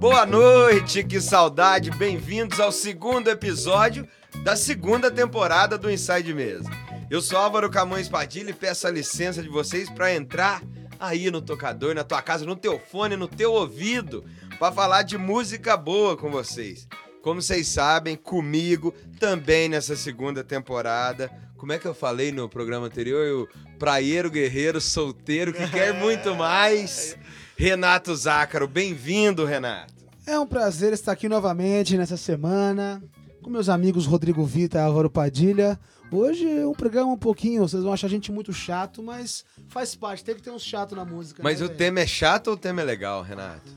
Boa noite, que saudade! Bem-vindos ao segundo episódio da segunda temporada do Inside Mesa. Eu sou Álvaro Camões Padilha e peço a licença de vocês para entrar aí no tocador, na tua casa, no teu fone, no teu ouvido, para falar de música boa com vocês. Como vocês sabem, comigo também nessa segunda temporada. Como é que eu falei no programa anterior? O praieiro guerreiro solteiro que quer muito mais. Renato Zácaro, bem-vindo, Renato. É um prazer estar aqui novamente nessa semana com meus amigos Rodrigo Vita e Álvaro Padilha. Hoje é um programa um pouquinho, vocês vão achar a gente muito chato, mas faz parte, tem que ter uns chato na música. Mas né, o velho? tema é chato ou o tema é legal, Renato?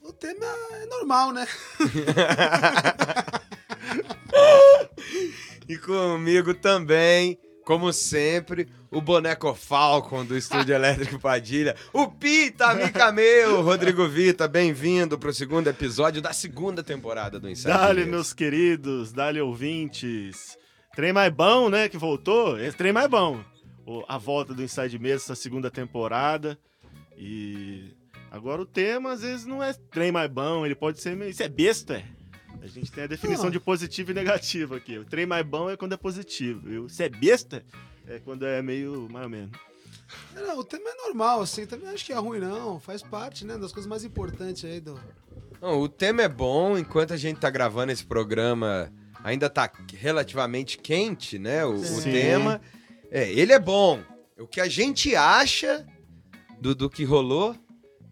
O tema é normal, né? E comigo também, como sempre, o boneco Falcon do Estúdio Elétrico Padilha, o Pita, amiga meu, Rodrigo Vita, bem-vindo pro segundo episódio da segunda temporada do Inside Dale, News. meus queridos, dale ouvintes. Trem mais bom, né, que voltou? Esse trem mais bom. O- a volta do Inside Mesa, essa segunda temporada. E agora o tema, às vezes, não é trem mais bom, ele pode ser meio... Isso é besta, é. A gente tem a definição Não. de positivo e negativo aqui. O trem mais bom é quando é positivo. O se é besta é quando é meio mais ou menos. Não, o tema é normal, assim, também acho que é ruim não, faz parte, né, das coisas mais importantes aí do... Não, o tema é bom, enquanto a gente tá gravando esse programa, ainda tá relativamente quente, né? O, o tema. É, ele é bom. O que a gente acha do, do que rolou,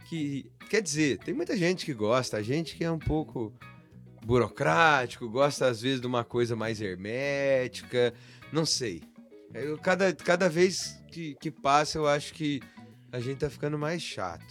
que. Quer dizer, tem muita gente que gosta, a gente que é um pouco burocrático, gosta às vezes de uma coisa mais hermética, não sei. Eu, cada, cada vez que, que passa, eu acho que a gente tá ficando mais chato.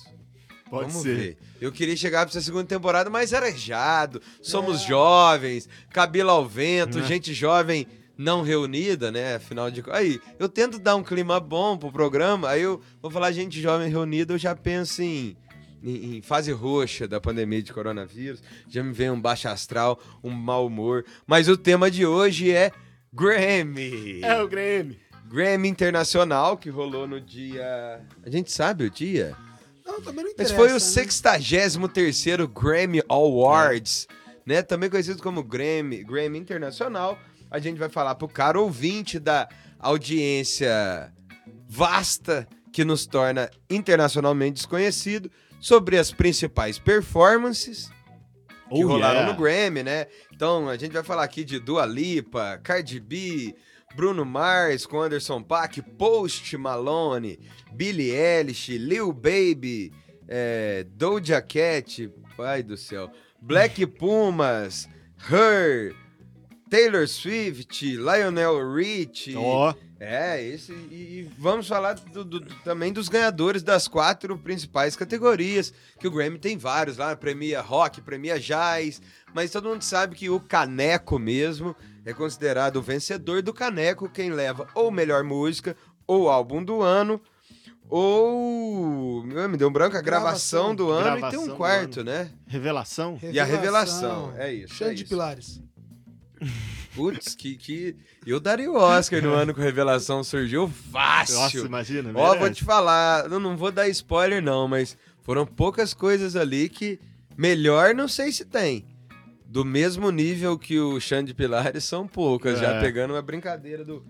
Pode Vamos ser. ver. Eu queria chegar pra essa segunda temporada mais arejado. Somos É. jovens, cabelo ao vento, Né? gente jovem não reunida, né? Afinal de. Aí, eu tento dar um clima bom pro programa, aí eu vou falar gente jovem reunida, eu já penso em, em, em fase roxa da pandemia de coronavírus. Já me vem um baixo astral, um mau humor. Mas o tema de hoje é Grammy. É o Grêmio. Grammy Internacional, que rolou no dia. A gente sabe o dia? Não, também não interessa, foi o né? 63º Grammy Awards, né? Também conhecido como Grammy, Grammy Internacional. A gente vai falar pro cara ouvinte da audiência vasta que nos torna internacionalmente desconhecido sobre as principais performances que Oh, rolaram yeah. no Grammy, né? Então, a gente vai falar aqui de Dua Lipa, Cardi B, Bruno Mars com Anderson Paak, Post Malone, Billie Eilish, Lil Baby, é, Doja Cat, pai do céu, Black Pumas, Her, Taylor Swift, Lionel Richie, Ó, é, esse. E, e vamos falar do- do- do- também dos ganhadores das quatro principais categorias. Que o Grammy tem vários lá, premia rock, premia jazz. Mas todo mundo sabe que o Caneco mesmo é considerado o vencedor do Caneco, quem leva ou melhor música, ou álbum do ano, ou. meu, Me deu um branco, a gravação, Gravação. do ano e tem Gravação um quarto, né? revelação. E a revelação, é isso, Cheio é de isso. pilares. Putz, que, que. Eu daria o Oscar no ano que a revelação surgiu fácil. Nossa, imagina. Ó, merece. vou te falar, eu não vou dar spoiler não, mas foram poucas coisas ali que melhor não sei se tem. Do mesmo nível que o Xande Pilares são poucas, já É. pegando uma brincadeira do,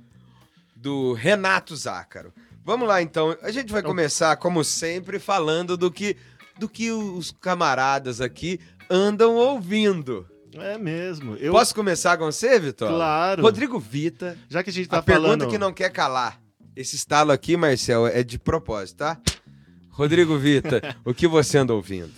do Renato Zácaro. Vamos lá então, a gente vai começar como sempre falando do que do que os camaradas aqui andam ouvindo. É mesmo. Eu, Posso começar com você, Vitor? Claro. Rodrigo Vita, Já que a gente tá a pergunta falando... que não quer calar. Esse estalo aqui, Marcel, é de propósito, tá? Rodrigo Vita, o que você anda ouvindo?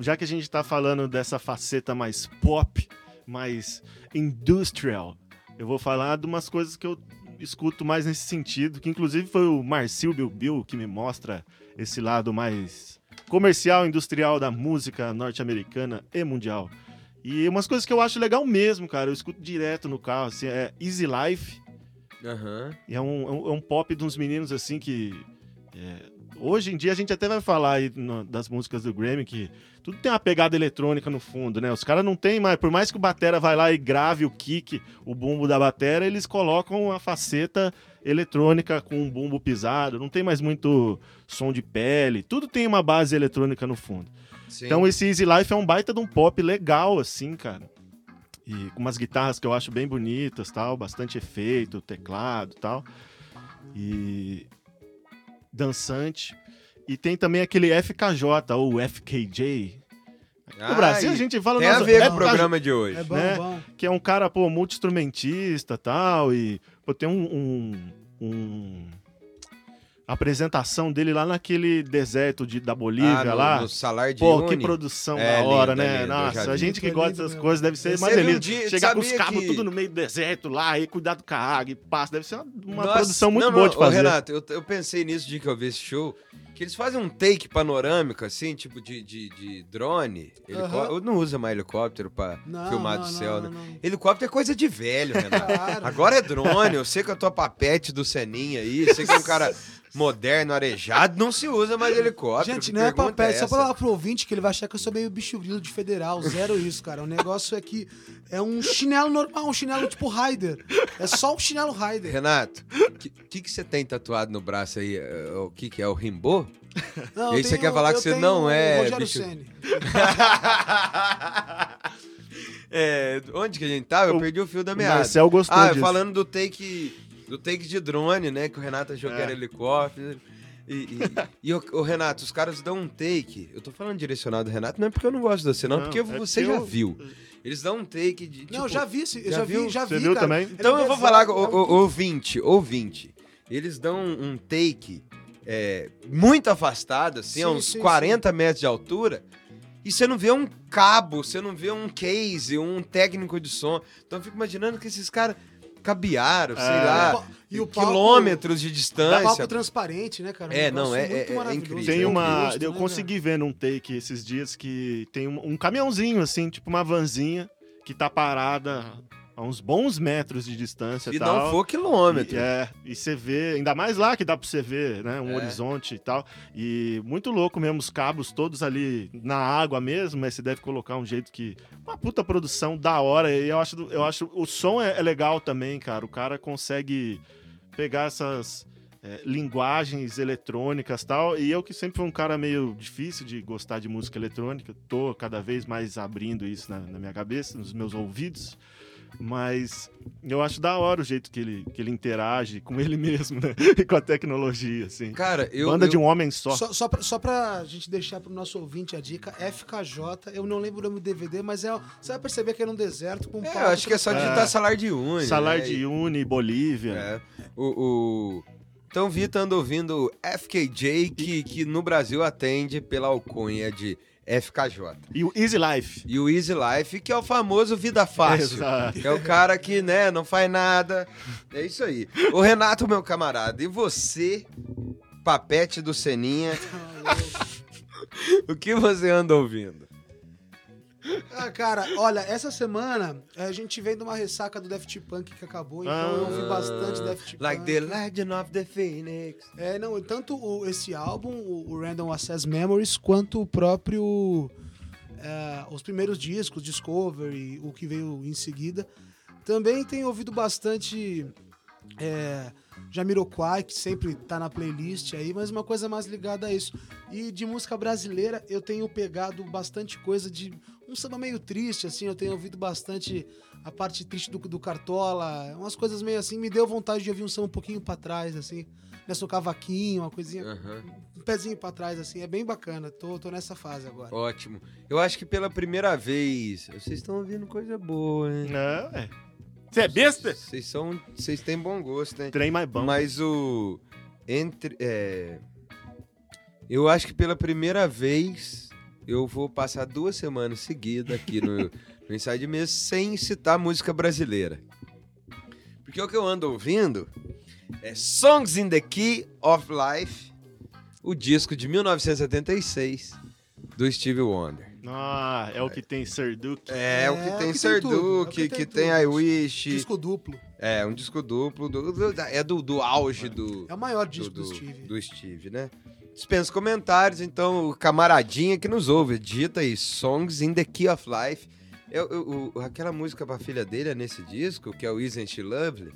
Já que a gente tá falando dessa faceta mais pop, mais industrial, eu vou falar de umas coisas que eu escuto mais nesse sentido, que inclusive foi o Marcil Bilbil que me mostra esse lado mais comercial, industrial da música norte-americana e mundial. E umas coisas que eu acho legal mesmo, cara, eu escuto direto no carro, assim, é Easy Life, Aham. e é um, é um- é um pop de uns meninos assim que. é, hoje em dia a gente até vai falar aí no- das músicas do Grammy que tudo tem uma pegada eletrônica no fundo, né? Os caras não tem mais. Por mais que o Batera vai lá e grave o kick, o bumbo da Batera, eles colocam a faceta eletrônica com um bumbo pisado. Não tem mais muito som de pele. Tudo tem uma base eletrônica no fundo. Sim. Então esse Easy Life é um baita de um pop legal, assim, cara. E com umas guitarras que eu acho bem bonitas, tal, bastante efeito, teclado, tal. E dançante. E tem também aquele FKJ ou FKJ. No Ah, Brasil a gente fala Tem a nossa, ver com o programa de hoje. É bom, né? bom. que é um cara, pô, multi-instrumentista tal, e pô, tem um, um- um- a apresentação dele lá naquele deserto de, da Bolívia Ah, no, lá. no salário de Pô, que Uni. produção É, da hora, lindo, é né? lindo, Nossa, a gente que É gosta dessas coisas deve ser mais um delícia. dia- Chegar com os cabos que- tudo no meio do deserto lá, e cuidado com a água e passa. Deve ser uma, uma Nossa, produção muito não, boa não, de ô, fazer. Renato, eu, eu pensei nisso de que eu vi esse show, que eles fazem um take panorâmico, assim, tipo de, de, de drone. Eu não usa mais helicóptero pra Não, filmar não, do céu, não, né? não. Helicóptero é coisa de velho, Renato. Claro. Agora é drone, eu sei que a tua papete do Seninha aí, sei que é um cara moderno, arejado, não se usa mais helicóptero. Gente, não é papel, só essa? pra falar pro ouvinte que ele vai achar que eu sou meio bicho grilo de federal. Zero isso, cara. O negócio é que é um chinelo normal, um chinelo tipo Raider. É só um chinelo Raider. Renato, o que, que, que você tem tatuado no braço aí? É, O que, que é? O Rimbô? Não, E aí eu você tenho- quer falar que você tenho não é Rogério bicho- é, onde que a gente tava? Eu O perdi o fio da meada. Marcel gostou Ah, disso. falando do take do take de drone, né? Que o Renato achou que É. era helicóptero. E, e, e o, o Renato, os caras dão um take. Eu tô falando direcionado do Renato, não é porque eu não gosto de você, não, Não, porque é você já eu- viu. Eles dão um take de. Não, tipo, já vi, já já, viu? vi, já Você vi, viu cara. também? Ele Então eu vou falar com é o, o, ouvinte, ouvinte. Eles dão um take é, muito afastado, assim, a Sim, uns sim, 40 metros de altura. E você não vê um cabo, você não vê um case, um técnico de som. Então eu fico imaginando que esses caras sei É. lá, E o palco- quilômetros de Dá distância. palco transparente, né, cara? Um É, não, é- muito é- é maravilhoso. incrível. Tem Tem uma. eu né, consegui ver num take esses dias que tem um, um caminhãozinho, assim, tipo uma vanzinha, que tá parada a uns bons metros de distância e tal. não for quilômetro. E, é, e você vê, ainda mais lá que dá pra você ver, né? Um É. horizonte e tal. E muito louco mesmo, os cabos todos ali na água mesmo, mas você deve colocar um jeito que. Uma puta produção da hora. E eu acho, eu acho o som é, é legal também, cara. O cara consegue pegar essas. é, linguagens eletrônicas e tal, e eu que sempre fui um cara meio difícil de gostar de música eletrônica, tô cada vez mais abrindo isso na, na minha cabeça, nos meus ouvidos, mas eu acho da hora o jeito que ele, que ele interage com ele mesmo, né? E com a tecnologia, assim. Cara, eu. Banda eu- de um homem só. Só, só, pra, só pra gente deixar pro nosso ouvinte a dica, FKJ, eu não lembro o nome do DVD, mas é, você vai perceber que é num deserto com um É, acho que é só digitar É. salário de uni. Salário né? de Uni, Bolívia. É. O, o... Então, anda ouvindo o FKJ, que, que no Brasil atende pela alcunha de FKJ. E o Easy Life. E o Easy Life, que é o famoso Vida Fácil. Exato. Que é o cara que, né, não faz nada. É isso aí. O Renato, meu camarada, e você, papete do Seninha, o que você anda ouvindo? Ah, cara, olha, essa semana eh, a gente vem de uma ressaca do Daft Punk que acabou, então eu ouvi bastante Daft Punk. Ah, Like the Legend of the Phoenix. É, não, tanto o- esse álbum, o, o Random Access Memories, quanto o próprio. eh, os primeiros discos, Discovery, o que veio em seguida. Também tenho ouvido bastante. É, Jamiroquai, que sempre tá na playlist aí, mas uma coisa mais ligada a isso. E de música brasileira, eu tenho pegado bastante coisa de um samba meio triste, assim, eu tenho ouvido bastante a parte triste do, do Cartola, umas coisas meio assim, me deu vontade de ouvir um samba um pouquinho pra trás, assim, nessa cavaquinho, uma coisinha, Aham. um pezinho pra trás, assim, é bem bacana, tô, tô nessa fase agora. Ótimo. Eu acho que pela primeira vez. Vocês estão ouvindo coisa boa, hein? Não, é. Você é besta? Vocês são. Vocês têm bom gosto, hein? Trem mais bom. Mas o. Entre. é, eu acho que pela primeira vez eu vou passar duas semanas seguidas aqui no, no Inside Mesa sem citar música brasileira. Porque o que eu ando ouvindo é Songs in the Key of Life, o disco de 1976 do Stevie Wonder. Ah, é o que tem Sir Duke. É, o É, que o tem que tem é o Serduque, que que, tem tem. I Wish. Disco duplo, É, um disco duplo. do- do- é do, do auge do, é o maior disco do, do- Steve. do Steve, né? Dispensa comentários, então, o camaradinha que nos ouve, dita aí, Songs in the Key of Life. Eu, eu- o- aquela música pra filha dele é nesse disco, que é o Isn't She Lovely.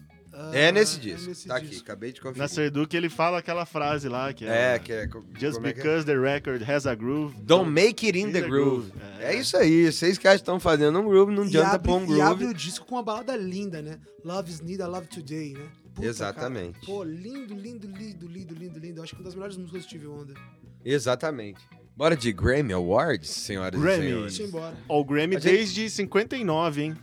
É Ah, nesse disco. nesse tá aqui, disco. acabei de conferir. Na Serduc ele fala aquela frase lá que é. É, que é. Just é é? because the record has a groove. Don't make it in the the groove. groove. É. É. isso aí. Vocês que acham que estão fazendo um groove, não E adianta abre, pôr um e abre groove. o disco com uma balada linda, né? Love is need, I love today, né? Puta, Exatamente. cara. Pô, lindo, lindo, lindo, lindo, lindo, lindo. Acho que uma das melhores músicas do Steve Wonder. Exatamente. Bora de Grammy Awards, senhoras Grammy. e senhores. Ir embora. Ó, o Grammy gente- desde 59, hein?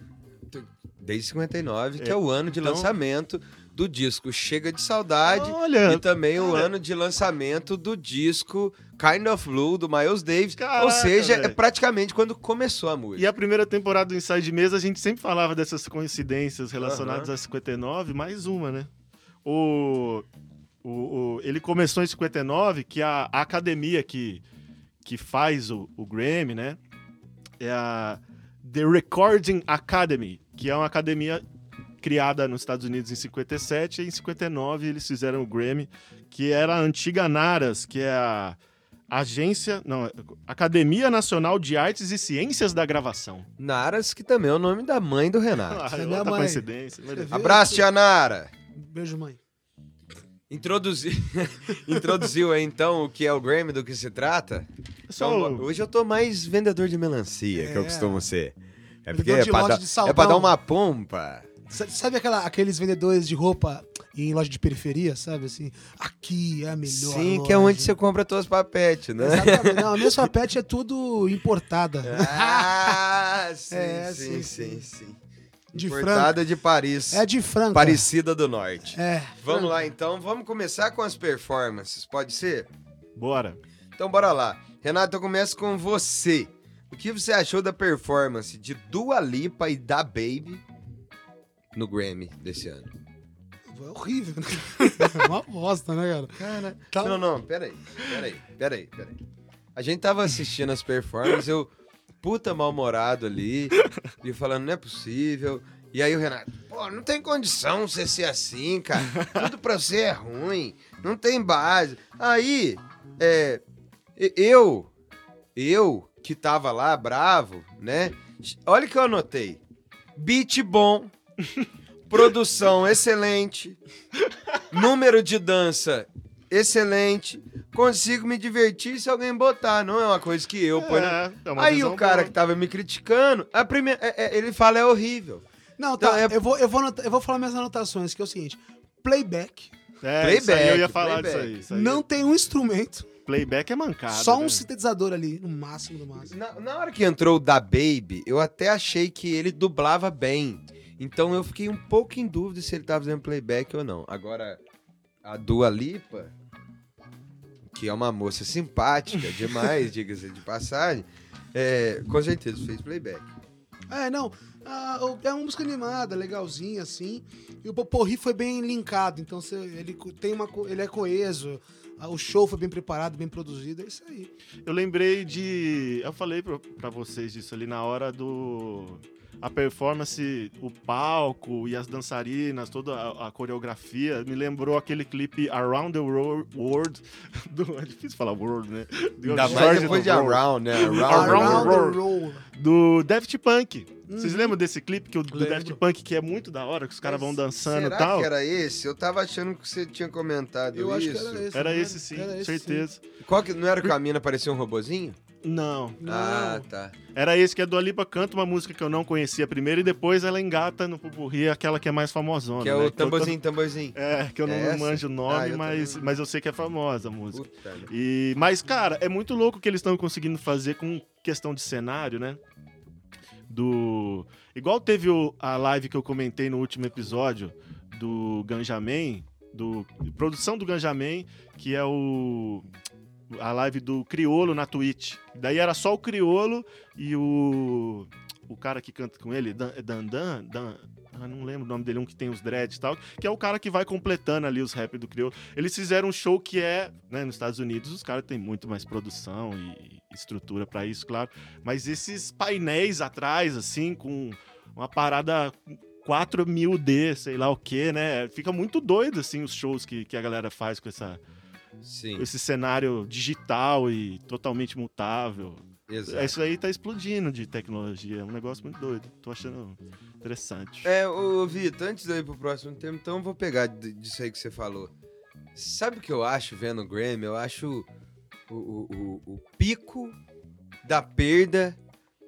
Desde 59, que é, É, o ano de então- lançamento do disco Chega de Saudade. Olha, E também o cara. ano de lançamento do disco Kind of Blue, do Miles Davis. Ou Caraca, seja, é velho. praticamente quando começou a música. E a primeira temporada do Inside Mesa, a gente sempre falava dessas coincidências relacionadas Aham. a 59, mais uma, né? O, o, o- ele começou em 59, que a, a academia que, que faz o, o Grammy, né? É a The Recording Academy, que é uma academia criada nos Estados Unidos em 57 e em 59 eles fizeram o Grammy, que era a antiga NARAS, que é a Agência, não, Academia Nacional de Artes e Ciências da Gravação. Naras, que também é o nome da mãe do Renato. Ah, é outra mãe. coincidência. Abraço, tia Nara! Beijo, mãe. Introduzi... Introduziu aí então o que é o Grammy, do que se trata? Só Então, o- hoje eu tô mais vendedor de melancia, que eu É. costumo ser. É porque é de pra, dar, é pra dar uma pompa. Sa- Sabe aquela- aqueles vendedores de roupa em loja de periferia, sabe? Assim, aqui é a melhor Sim, loja. que é onde você compra tuas papetes, né? Exatamente. Não, a minha papete é tudo importada. Ah, sim, É, sim, sim, sim, sim. sim. De Importada de Paris. É de Franca. Parecida do Norte. É. Vamos lá então, vamos começar com as performances, pode ser? Bora. Então bora lá. Renato, eu começo com você. O que você achou da performance de Dua Lipa e da Baby no Grammy desse ano? É horrível. né? É uma bosta, né, cara? Cara, Tá- não, não, peraí, peraí, peraí, peraí. A gente tava assistindo as performances, eu puta mal-humorado ali, e falando, não é possível. E aí o Renato, pô, não tem condição você ser assim, cara. Tudo pra você é ruim, não tem base. Aí, é, eu, eu que tava lá bravo, né? Olha o que eu anotei. Beat bom, produção excelente, número de dança excelente, consigo me divertir se alguém botar, não é uma coisa que eu ponho. É, é Aí o cara boa. que tava me criticando, a primeira, é- é- ele fala é horrível. Não, Então, tá. é- Eu, vou, eu, vou eu vou falar minhas anotações, que é o seguinte. Playback. É, isso aí eu Playback, ia falar playback. disso aí. isso aí. Não tem um instrumento. Playback é mancado. só um né? sintetizador ali, no máximo do máximo. Na, na hora que entrou o da Baby, eu até achei que ele dublava bem. Então eu fiquei um pouco em dúvida se ele tava fazendo playback ou não. Agora, a Dua Lipa, que é uma moça simpática demais, diga-se de passagem, é, com certeza fez playback. É, não. ah, o- é uma música animada, legalzinha, assim. E o Poporri foi bem linkado. Então ele tem uma. Ele é coeso. Ah, O show foi bem preparado, bem produzido. É isso aí. Eu lembrei de. Eu falei pra, vocês disso ali na hora do. A performance, o palco e as dançarinas, toda a, a coreografia, me lembrou aquele clipe Around the World. Do, é difícil falar world, né? Do Ainda mais depois de Around, né? Around, Around Around. the Roll. Do Daft Punk. Vocês Uhum. lembram desse clipe que o, do. Daft Punk, que é muito da hora, que os caras vão dançando e Será tal? que era esse? Eu tava achando que você tinha comentado Eu acho isso. que era esse. Era não esse sim, Era esse, certeza. Qual que, não era que o Camina parecia um robozinho? Não. Não. Ah, tá. Era esse que a Dua Lipa canta uma música que eu não conhecia primeiro e depois ela engata no pupurri aquela que é mais famosona. Que é né? o eu tô- tamborzinho, tamborzinho. É, que eu não É essa? manjo o Ah, nome, eu mas, também não. mas eu sei que é famosa a música. Puta, né? E, mas, cara, é muito louco o que eles estão conseguindo fazer com questão de cenário, né? Do. Igual teve o- a live que eu comentei no último episódio do Ganjamin, do produção do Ganjamin, que é o a live do Criolo na Twitch. Daí era só o Criolo e o o cara que canta com ele, Dan Dan, Dan, Dan ah, não lembro o nome dele, um que tem os dreads e tal, que é o cara que vai completando ali os rap do Criolo. Eles fizeram um show que é, né, nos Estados Unidos, os caras têm muito mais produção e estrutura pra isso, claro, mas esses painéis atrás, assim, com uma parada 4 mil D, sei lá o que, né? Fica muito doido, assim, os shows que, que a galera faz com essa, Sim. esse cenário digital e totalmente mutável. Exato. Isso aí tá explodindo de tecnologia. É um negócio muito doido. Tô achando interessante. É, ô Vitor, antes de eu ir pro próximo tema, então eu vou pegar disso aí que você falou. Sabe o que eu acho vendo o Grammy? Eu acho o, o- o- o pico da perda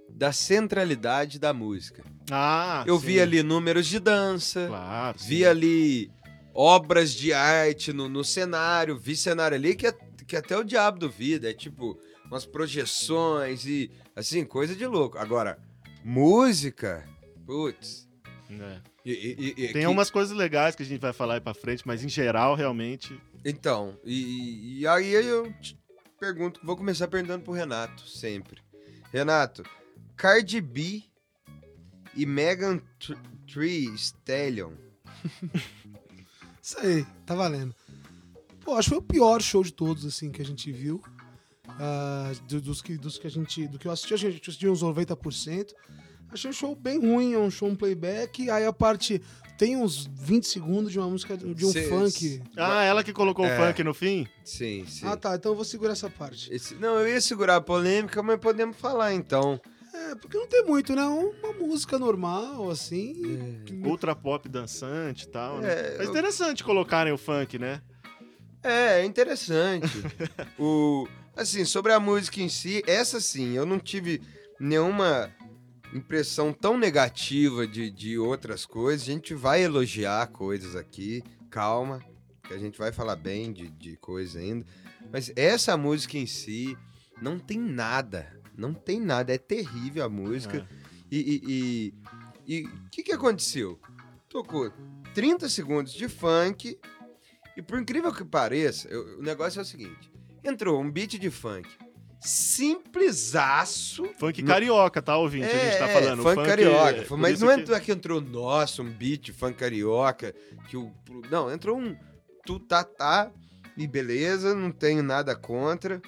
da centralidade da música. Ah, eu sim. vi ali números de dança, Claro. vi sim. ali obras de arte no, no cenário, vi cenário ali que, é- que até o diabo duvida, é tipo umas projeções e assim, coisa de louco. Agora, música, putz. É. e- e- e- Tem que- umas coisas legais que a gente vai falar aí pra frente, mas em geral, realmente. Então, e, e aí eu te pergunto, vou começar perguntando pro Renato, sempre. Renato, Cardi B e Megan Tr- Thee Stallion. Isso aí, tá valendo. Pô, acho que foi o pior show de todos, assim, que a gente viu. Do- dos, que, dos que a gente. Do que eu assisti, a gente assistiu uns 90%. Achei um show bem ruim, é um show um playback. Aí a parte. Tem uns 20 segundos de uma música de um Cê- funk. Ah, ela que colocou É. o funk no fim? Sim, sim. Ah, tá. Então eu vou segurar essa parte. Esse- não, eu ia segurar a polêmica, mas podemos falar então. É, porque não tem muito, né? Uma música normal, assim. Ultra pop dançante e tal, né? É, Mas eu- interessante colocarem o funk, né? É, é interessante. o, assim, sobre a música em si, essa sim, eu não tive nenhuma impressão tão negativa de, de outras coisas. A gente vai elogiar coisas aqui, calma, que a gente vai falar bem de, de coisa ainda. Mas essa música em si não tem nada. Não tem nada. É terrível a música. É. E o que, que aconteceu? Tocou 30 segundos de funk. E por incrível que pareça, eu- o negócio é o seguinte: entrou um beat de funk simplesaço. Funk No- carioca, tá, ouvinte? a gente tá É, falando. O funk, carioca. por Mas não que- entrou que entrou, nossa, um beat funk carioca. Que o, não, entrou um tu tá tá e beleza, não tenho nada contra.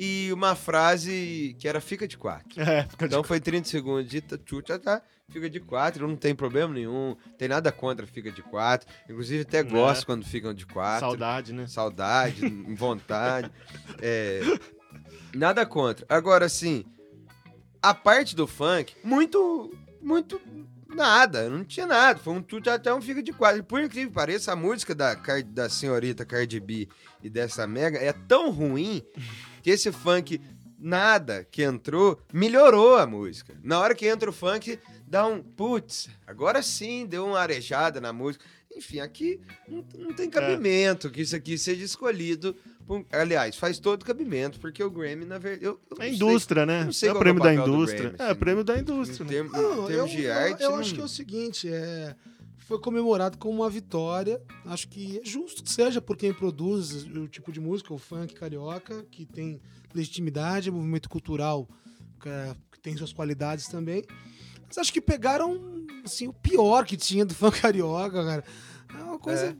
E uma frase que era fica de quatro. É, fica de Então foi 30 segundos de tu tá, fica de quatro, não tem problema nenhum, tem nada contra fica de quatro. Inclusive até gosto quando ficam de quatro. saudade, né? Saudade, vontade. É, nada contra. Agora, assim, a parte do funk, muito, muito nada, não tinha nada. Foi um tudo até um fica de quatro. Por incrível que pareça, a música da, da senhorita Cardi B e dessa Mega é tão ruim que esse funk, nada que entrou, melhorou a música. Na hora que entra o funk, dá um putz, agora sim, deu uma arejada na música. Enfim, aqui não, não tem cabimento que isso aqui seja escolhido. por- aliás, faz todo cabimento, porque o Grammy, na verdade. Eu, eu É indústria, né? não sei é o qual prêmio é da indústria. Grammy, é, assim. o prêmio da sei. indústria. Em, né? termos- em Não, termos eu, de eu- arte. Eu, não- acho que é o seguinte, é, foi comemorado como uma vitória. Acho que é justo que seja por quem produz o tipo de música, o funk carioca, que tem legitimidade, é movimento cultural é, que tem suas qualidades também. Mas acho que pegaram assim, o pior que tinha do funk carioca, cara. É uma coisa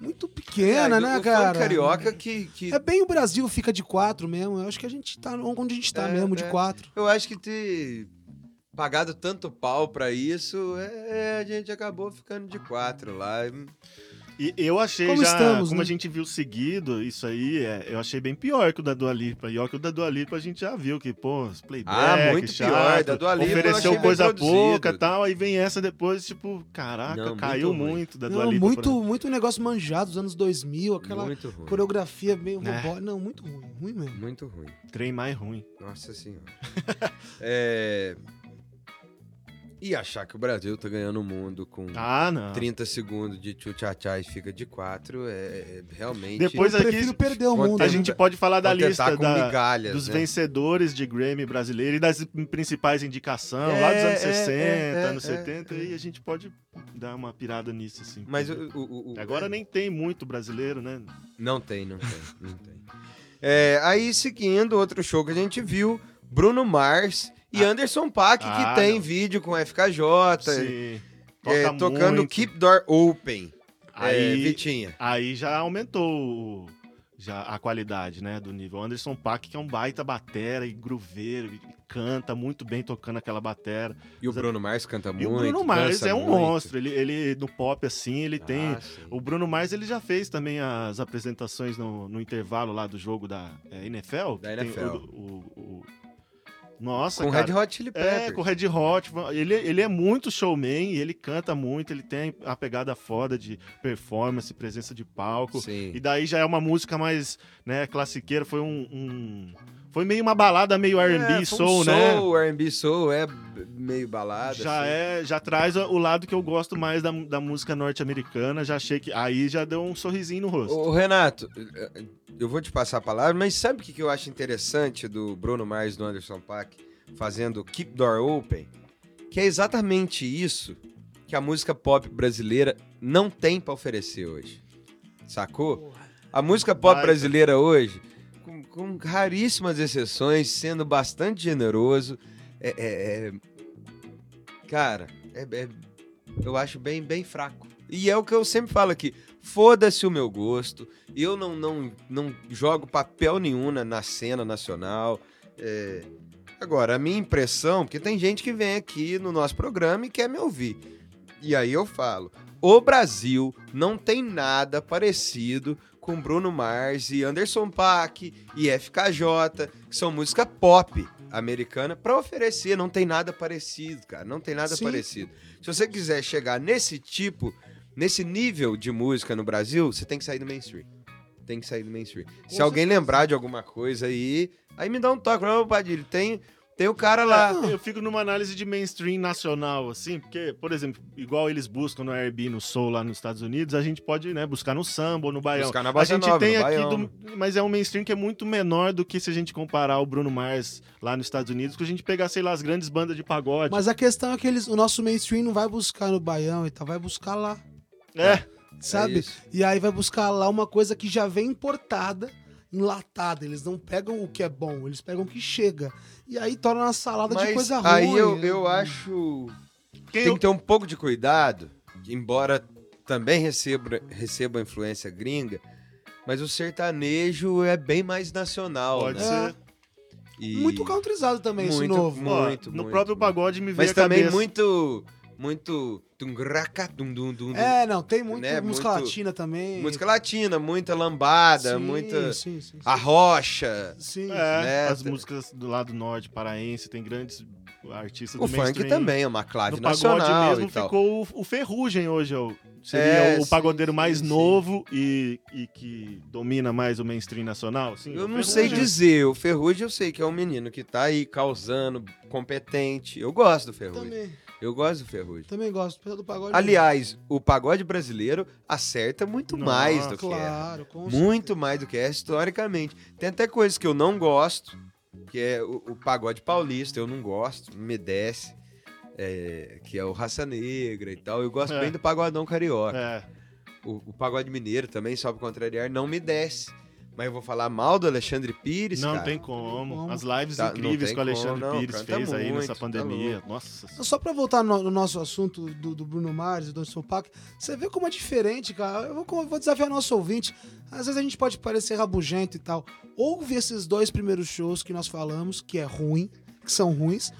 muito pequena, É, né, cara? carioca que, que É bem o Brasil fica de quatro mesmo. Eu acho que a gente tá onde a gente tá É, mesmo, de é. quatro. eu acho que ter pagado tanto pau pra isso, é, a gente acabou ficando de quatro lá. E eu achei Como já, estamos, como né? a gente viu seguido, isso aí, é, eu achei bem pior que o da Dua Lipa. E ó que o da Dua Lipa a gente já viu que, pô, os playback, Ah, muito chato, pior. Da Dua Lipa eu ofereceu coisa pouca e tal, aí vem essa depois, tipo, caraca, Não, muito caiu ruim. muito, da Dua Não, Lipa. muito, muito negócio manjado dos anos 2000, aquela muito coreografia meio É. robô. Não, muito ruim, ruim mesmo. Muito ruim. Trem mais ruim. Nossa senhora. é... E achar que o Brasil tá ganhando o mundo com Ah, não. 30 segundos de tchutchá e fica de 4 é, é realmente. Depois eu aqui- perder o mundo. A gente pode falar da lista da, migalhas, dos né? vencedores de Grammy brasileiro e das principais indicações É, lá dos anos é, 60, é, é, anos é, 70, é. e a gente pode dar uma pirada nisso, assim. Mas o, o- o- Agora é, nem tem muito brasileiro, né? Não tem, não tem, não tem. É, aí, seguindo, outro show que a gente viu, Bruno Mars e Anderson Paak, que Ah, tem não. vídeo com FKJ, Sim. é, Toca tocando muito. Keep Door Open. Aí, É, Vitinha. aí já aumentou já a qualidade, né, do nível. Anderson Paak, que é um baita batera e grooveiro, e canta muito bem tocando aquela batera. E o Bruno Mars canta E muito. o Bruno Mars é um muito. monstro. Ele, ele, no pop, assim, ele tem... Ah, sim. O Bruno Mars ele já fez também as apresentações no, no intervalo lá do jogo da é, NFL. Da tem NFL. o- o- o- Nossa, Com cara. Red Hot Chili Peppers. É, com o Red Hot. Ele, ele é muito showman, ele canta muito, ele tem a pegada foda de performance, presença de palco. Sim. E daí já é uma música mais, né, classiqueira, foi um... um- Foi meio uma balada meio R&B, É, foi um soul, né? Soul, R&B soul, é meio balada. Já assim. é, já traz o lado que eu gosto mais da, da música norte-americana, já achei que aí já deu um sorrisinho no rosto. Ô, Renato, eu vou te passar a palavra, mas sabe o que que eu acho interessante do Bruno Mars do Anderson Paak fazendo Keep Door Open? Que é exatamente isso que a música pop brasileira não tem pra oferecer hoje. Sacou? A música pop brasileira hoje, com, com raríssimas exceções, sendo bastante generoso, é, é- é- cara, é- é- eu acho bem, bem fraco. E é o que eu sempre falo aqui. Foda-se o meu gosto. Eu não, não, não jogo papel nenhum na, na cena nacional. É, Agora, a minha impressão, porque tem gente que vem aqui no nosso programa e quer me ouvir. E aí eu falo: o Brasil não tem nada parecido com Bruno Mars e Anderson Paak e FKJ, que são música pop americana, pra oferecer. Não tem nada parecido, cara. Não tem nada Sim. parecido. Se você quiser chegar nesse tipo, nesse nível de música no Brasil, você tem que sair do mainstream. Tem que sair do mainstream. Se Com alguém certeza. lembrar de alguma coisa aí, aí me dá um toque. Ô, Padilha, tem, tem o cara lá. É, eu fico numa análise de mainstream nacional, assim, porque, por exemplo, igual eles buscam no R&B, no soul lá nos Estados Unidos, a gente pode, né, buscar no samba ou no baião. Buscar na a bossa gente nova, tem no aqui, do- mas é um mainstream que é muito menor do que se a gente comparar o Bruno Mars lá nos Estados Unidos, que a gente pegar, sei lá, as grandes bandas de pagode. Mas a questão é que eles, o nosso mainstream não vai buscar no Baião e tal, vai buscar lá, É, sabe? isso. e aí vai buscar lá uma coisa que já vem importada, enlatada. Eles não pegam o que é bom, eles pegam o que chega. E aí torna uma salada de Mas coisa ruim. aí eu, né? eu acho. quem Tem eu- que ter um pouco de cuidado, embora também receba, receba influência gringa, mas o sertanejo é bem mais nacional, pode né? ser. E- Muito countryzado também, esse Muito, novo. Ó, muito, no muito, próprio muito. pagode me veio Mas a também cabeça. muito. Muito. É, não, tem muito Né, música muito- latina também. Música latina, muita lambada, Sim, muita. Sim, sim, sim. Arrocha. Sim. É, né? as músicas do lado norte, paraense, tem grandes artistas O do funk mainstream. também é uma clave No pagode nacional mesmo e tal. ficou o, o Ferrugem hoje, ó. Seria É, o pagodeiro sim, mais sim. novo e, e que domina mais o mainstream nacional. Sim, Eu o não sei dizer, o Ferrugem eu sei que é um menino que tá aí causando, competente. Eu gosto do Ferrugem. Também, Eu gosto do Ferrugem. também gosto. Do pagode. Aliás, o pagode brasileiro acerta muito Nossa, mais do que erra. claro, com Muito mais do que é historicamente. Tem até coisas que eu não gosto, que é o, o pagode paulista, eu não gosto, me desce. é, que é o Raça Negra e tal. Eu gosto É. bem do pagodão carioca. É, O, o pagode mineiro também, só pra contrariar, não me desce. Mas eu vou falar mal do Alexandre Pires, não cara. tem como. As lives Tá, não incríveis que o Alexandre como, não, Pires canta fez aí muito, nessa tá pandemia. louco. Nossa. Só pra voltar no, no nosso assunto do, do Bruno Mars e do Anderson Paak, você vê como é diferente, cara. Eu vou, eu vou desafiar nosso ouvinte. Às vezes a gente pode parecer rabugento e tal. Ouve esses dois primeiros shows que nós falamos, que é ruim, que são ruins.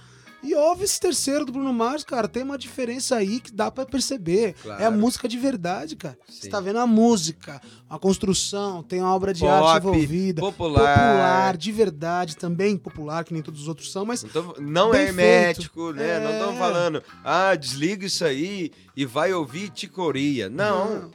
E ouve esse terceiro do Bruno Mars, cara. Tem uma diferença aí que dá pra perceber. Claro. É a música de verdade, cara. Sim. Você tá vendo a música, a construção, tem uma obra de Pop, arte envolvida. popular. Popular, de verdade, também popular, que nem todos os outros são, mas Não, tô- não Bem é hermético, né? Não É. estão falando, ah, desliga isso aí e vai ouvir Ticoria. Não.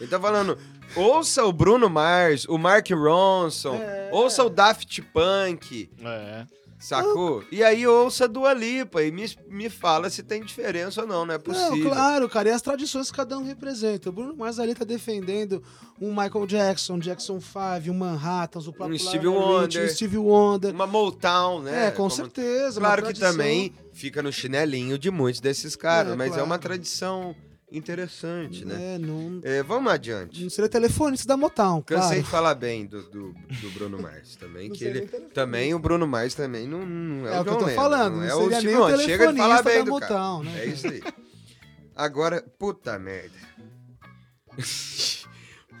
Ele tá falando, ouça o Bruno Mars, o Mark Ronson, É. ouça o Daft Punk, É. sacou? E aí ouça a Dua Lipa e me, me fala se tem diferença ou não, não é possível. Não, claro, cara, e as tradições que cada um representa. O Bruno Mars ali tá defendendo um Michael Jackson, Jackson 5, um Manhattan, o próprio Um Richie, Wonder. um Stevie Wonder. Uma Motown, né? é, com Como- certeza. Claro que também fica no chinelinho de muitos desses caras, É, mas é claro. uma tradição interessante, né? É, não, É, vamos adiante. não seria telefonista da Motown, Cansei claro. de falar bem do, do, do Bruno Mars também, Não que ele também o Bruno Mars também não, não é, É o que eu tô lembro, falando, não não é o seria Steve nem o Wonder. Chega de falar telefonista bem da do cara. Motown, né? É isso aí. Agora, puta merda.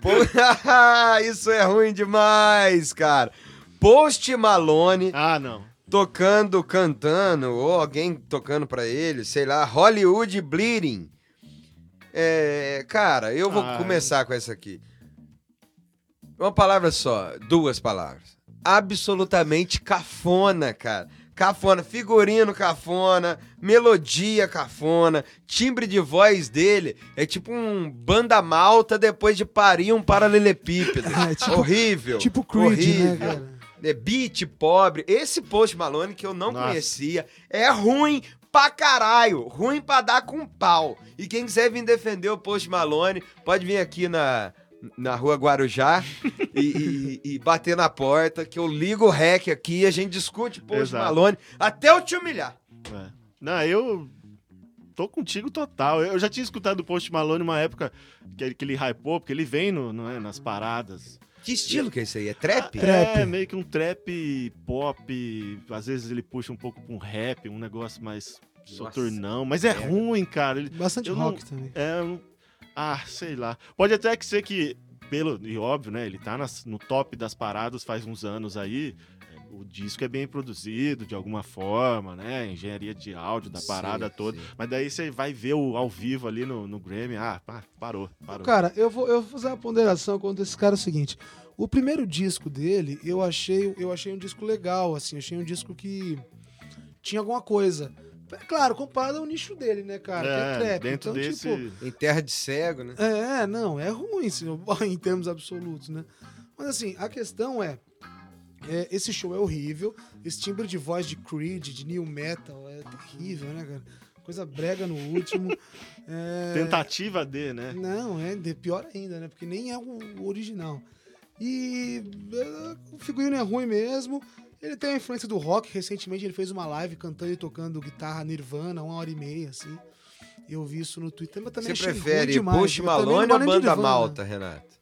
Isso é ruim demais, cara. Post Malone Ah, não. tocando, cantando, ou alguém tocando pra ele, sei lá, Hollywood Bleeding. É, cara, eu vou Ah, começar com essa aqui. Uma palavra só, duas palavras. Absolutamente cafona, cara. Cafona, figurino cafona, melodia cafona, timbre de voz dele é tipo um banda malta depois de parir um paralelepípedo. É, tipo- horrível. Tipo Creed, horrível. né, cara? É beat pobre. Esse Post Malone que eu não Nossa. conhecia é ruim pra caralho. Ruim pra dar com pau. E quem quiser vir defender o Post Malone, pode vir aqui na, na rua Guarujá e, e- e bater na porta, que eu ligo o rec aqui e a gente discute Post Exato. Malone até eu te humilhar. É. Não, eu tô contigo total. Eu já tinha escutado o Post Malone uma época que ele, que ele hypou, porque ele vem no, não é, nas paradas. Que estilo que é esse aí? É trap? Trap. É, meio que um trap pop. Às vezes ele puxa um pouco pra um rap, um negócio mais soturnão. Mas é merda. ruim, cara. Ele, Bastante Eu não- rock também. é um. Ah, sei lá. Pode até que ser que, pelo. E óbvio, né? Ele tá nas- no top das paradas faz uns anos aí. É, O disco é bem produzido de alguma forma, né? Engenharia de áudio da parada Sim, toda. sim. Mas daí você vai ver o ao vivo ali no, no Grammy. Ah, pá, parou, parou. Cara, eu vou, eu vou fazer uma ponderação contra esse cara é o seguinte. O primeiro disco dele, eu achei, eu achei um disco legal, assim, achei um disco que tinha alguma coisa. É claro, comparado ao nicho dele, né, cara? que é trap. dentro então, desse. tipo, Em terra de cego, né? É, não, é ruim se- em termos absolutos, né? Mas assim, a questão é, é, esse show é horrível, esse timbre de voz de Creed, de New Metal, é terrível, né, cara? Coisa brega no último. É, Tentativa de, né? Não, é de- pior ainda, né? Porque nem é o original. E é, o figurino é ruim mesmo. Ele tem a influência do rock. Recentemente ele fez uma live cantando e tocando guitarra Nirvana, uma hora e meia, assim. Eu vi isso no Twitter, mas também Você achei ruim prefere demais. Eu também não Malone ou Banda Nirvana. Malta, Renato?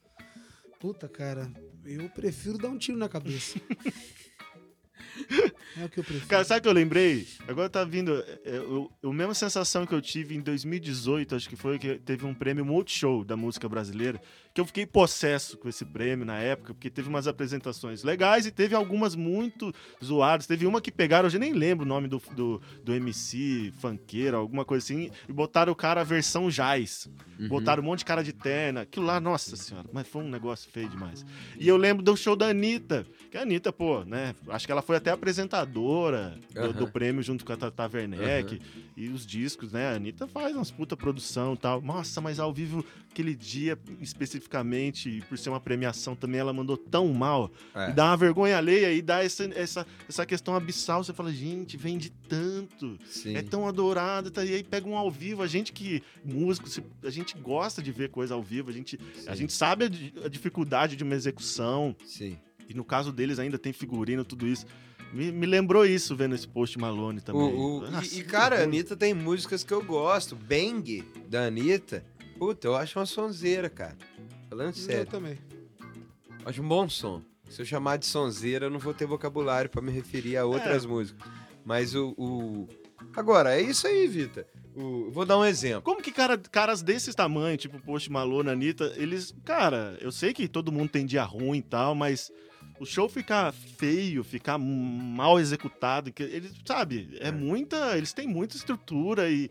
Puta, cara, eu prefiro dar um tiro na cabeça. é o que eu prefiro. Cara, sabe o que eu lembrei? Agora tá vindo. É, é, o, a mesma sensação que eu tive em 2018, acho que foi que teve um prêmio Multishow da música brasileira, que eu fiquei possesso com esse prêmio na época, porque teve umas apresentações legais e teve algumas muito zoadas. Teve uma que pegaram, eu já nem lembro o nome do, do, do MC, funkeiro, alguma coisa assim, e botaram o cara a versão jazz. Uhum. Botaram um monte de cara de terna. Aquilo lá, nossa senhora, mas foi um negócio feio demais. E eu lembro do show da Anitta. Que a Anitta, pô, né? Acho que ela foi até apresentadora do, do prêmio junto com a Tata Werneck. E os discos, né? A Anitta faz umas puta produção e tal. Nossa, mas ao vivo, aquele dia especificamente, e por ser uma premiação também, ela mandou tão mal. É. E dá uma vergonha alheia e dá essa, essa, essa questão abissal. Você fala, gente, vende tanto. Sim. É tão adorado, tá? e aí pega um ao vivo. A gente que, músico, a gente gosta de ver coisa ao vivo, a gente, a gente sabe a, a dificuldade de uma execução, Sim. E no caso deles ainda tem figurino, tudo isso. Me, me lembrou isso vendo esse post Malone também. O- o- Nossa, e, e, cara, a. Anitta tem músicas que eu gosto. Bang, da Anitta. Puta, eu acho uma sonzeira, cara. Falando Eu sério. também. Acho um bom som. Se eu chamar de sonzeira, eu não vou ter vocabulário pra me referir a outras músicas. Mas o, o- Agora, é isso aí, Vita. O- Vou dar um exemplo. Como que cara, caras desses tamanhos, tipo Post Malone, Anitta, eles. Cara, eu sei que todo mundo tem dia ruim e tal, mas o show ficar feio, ficar mal executado, que eles, sabe, é, É. muita. Eles têm muita estrutura e.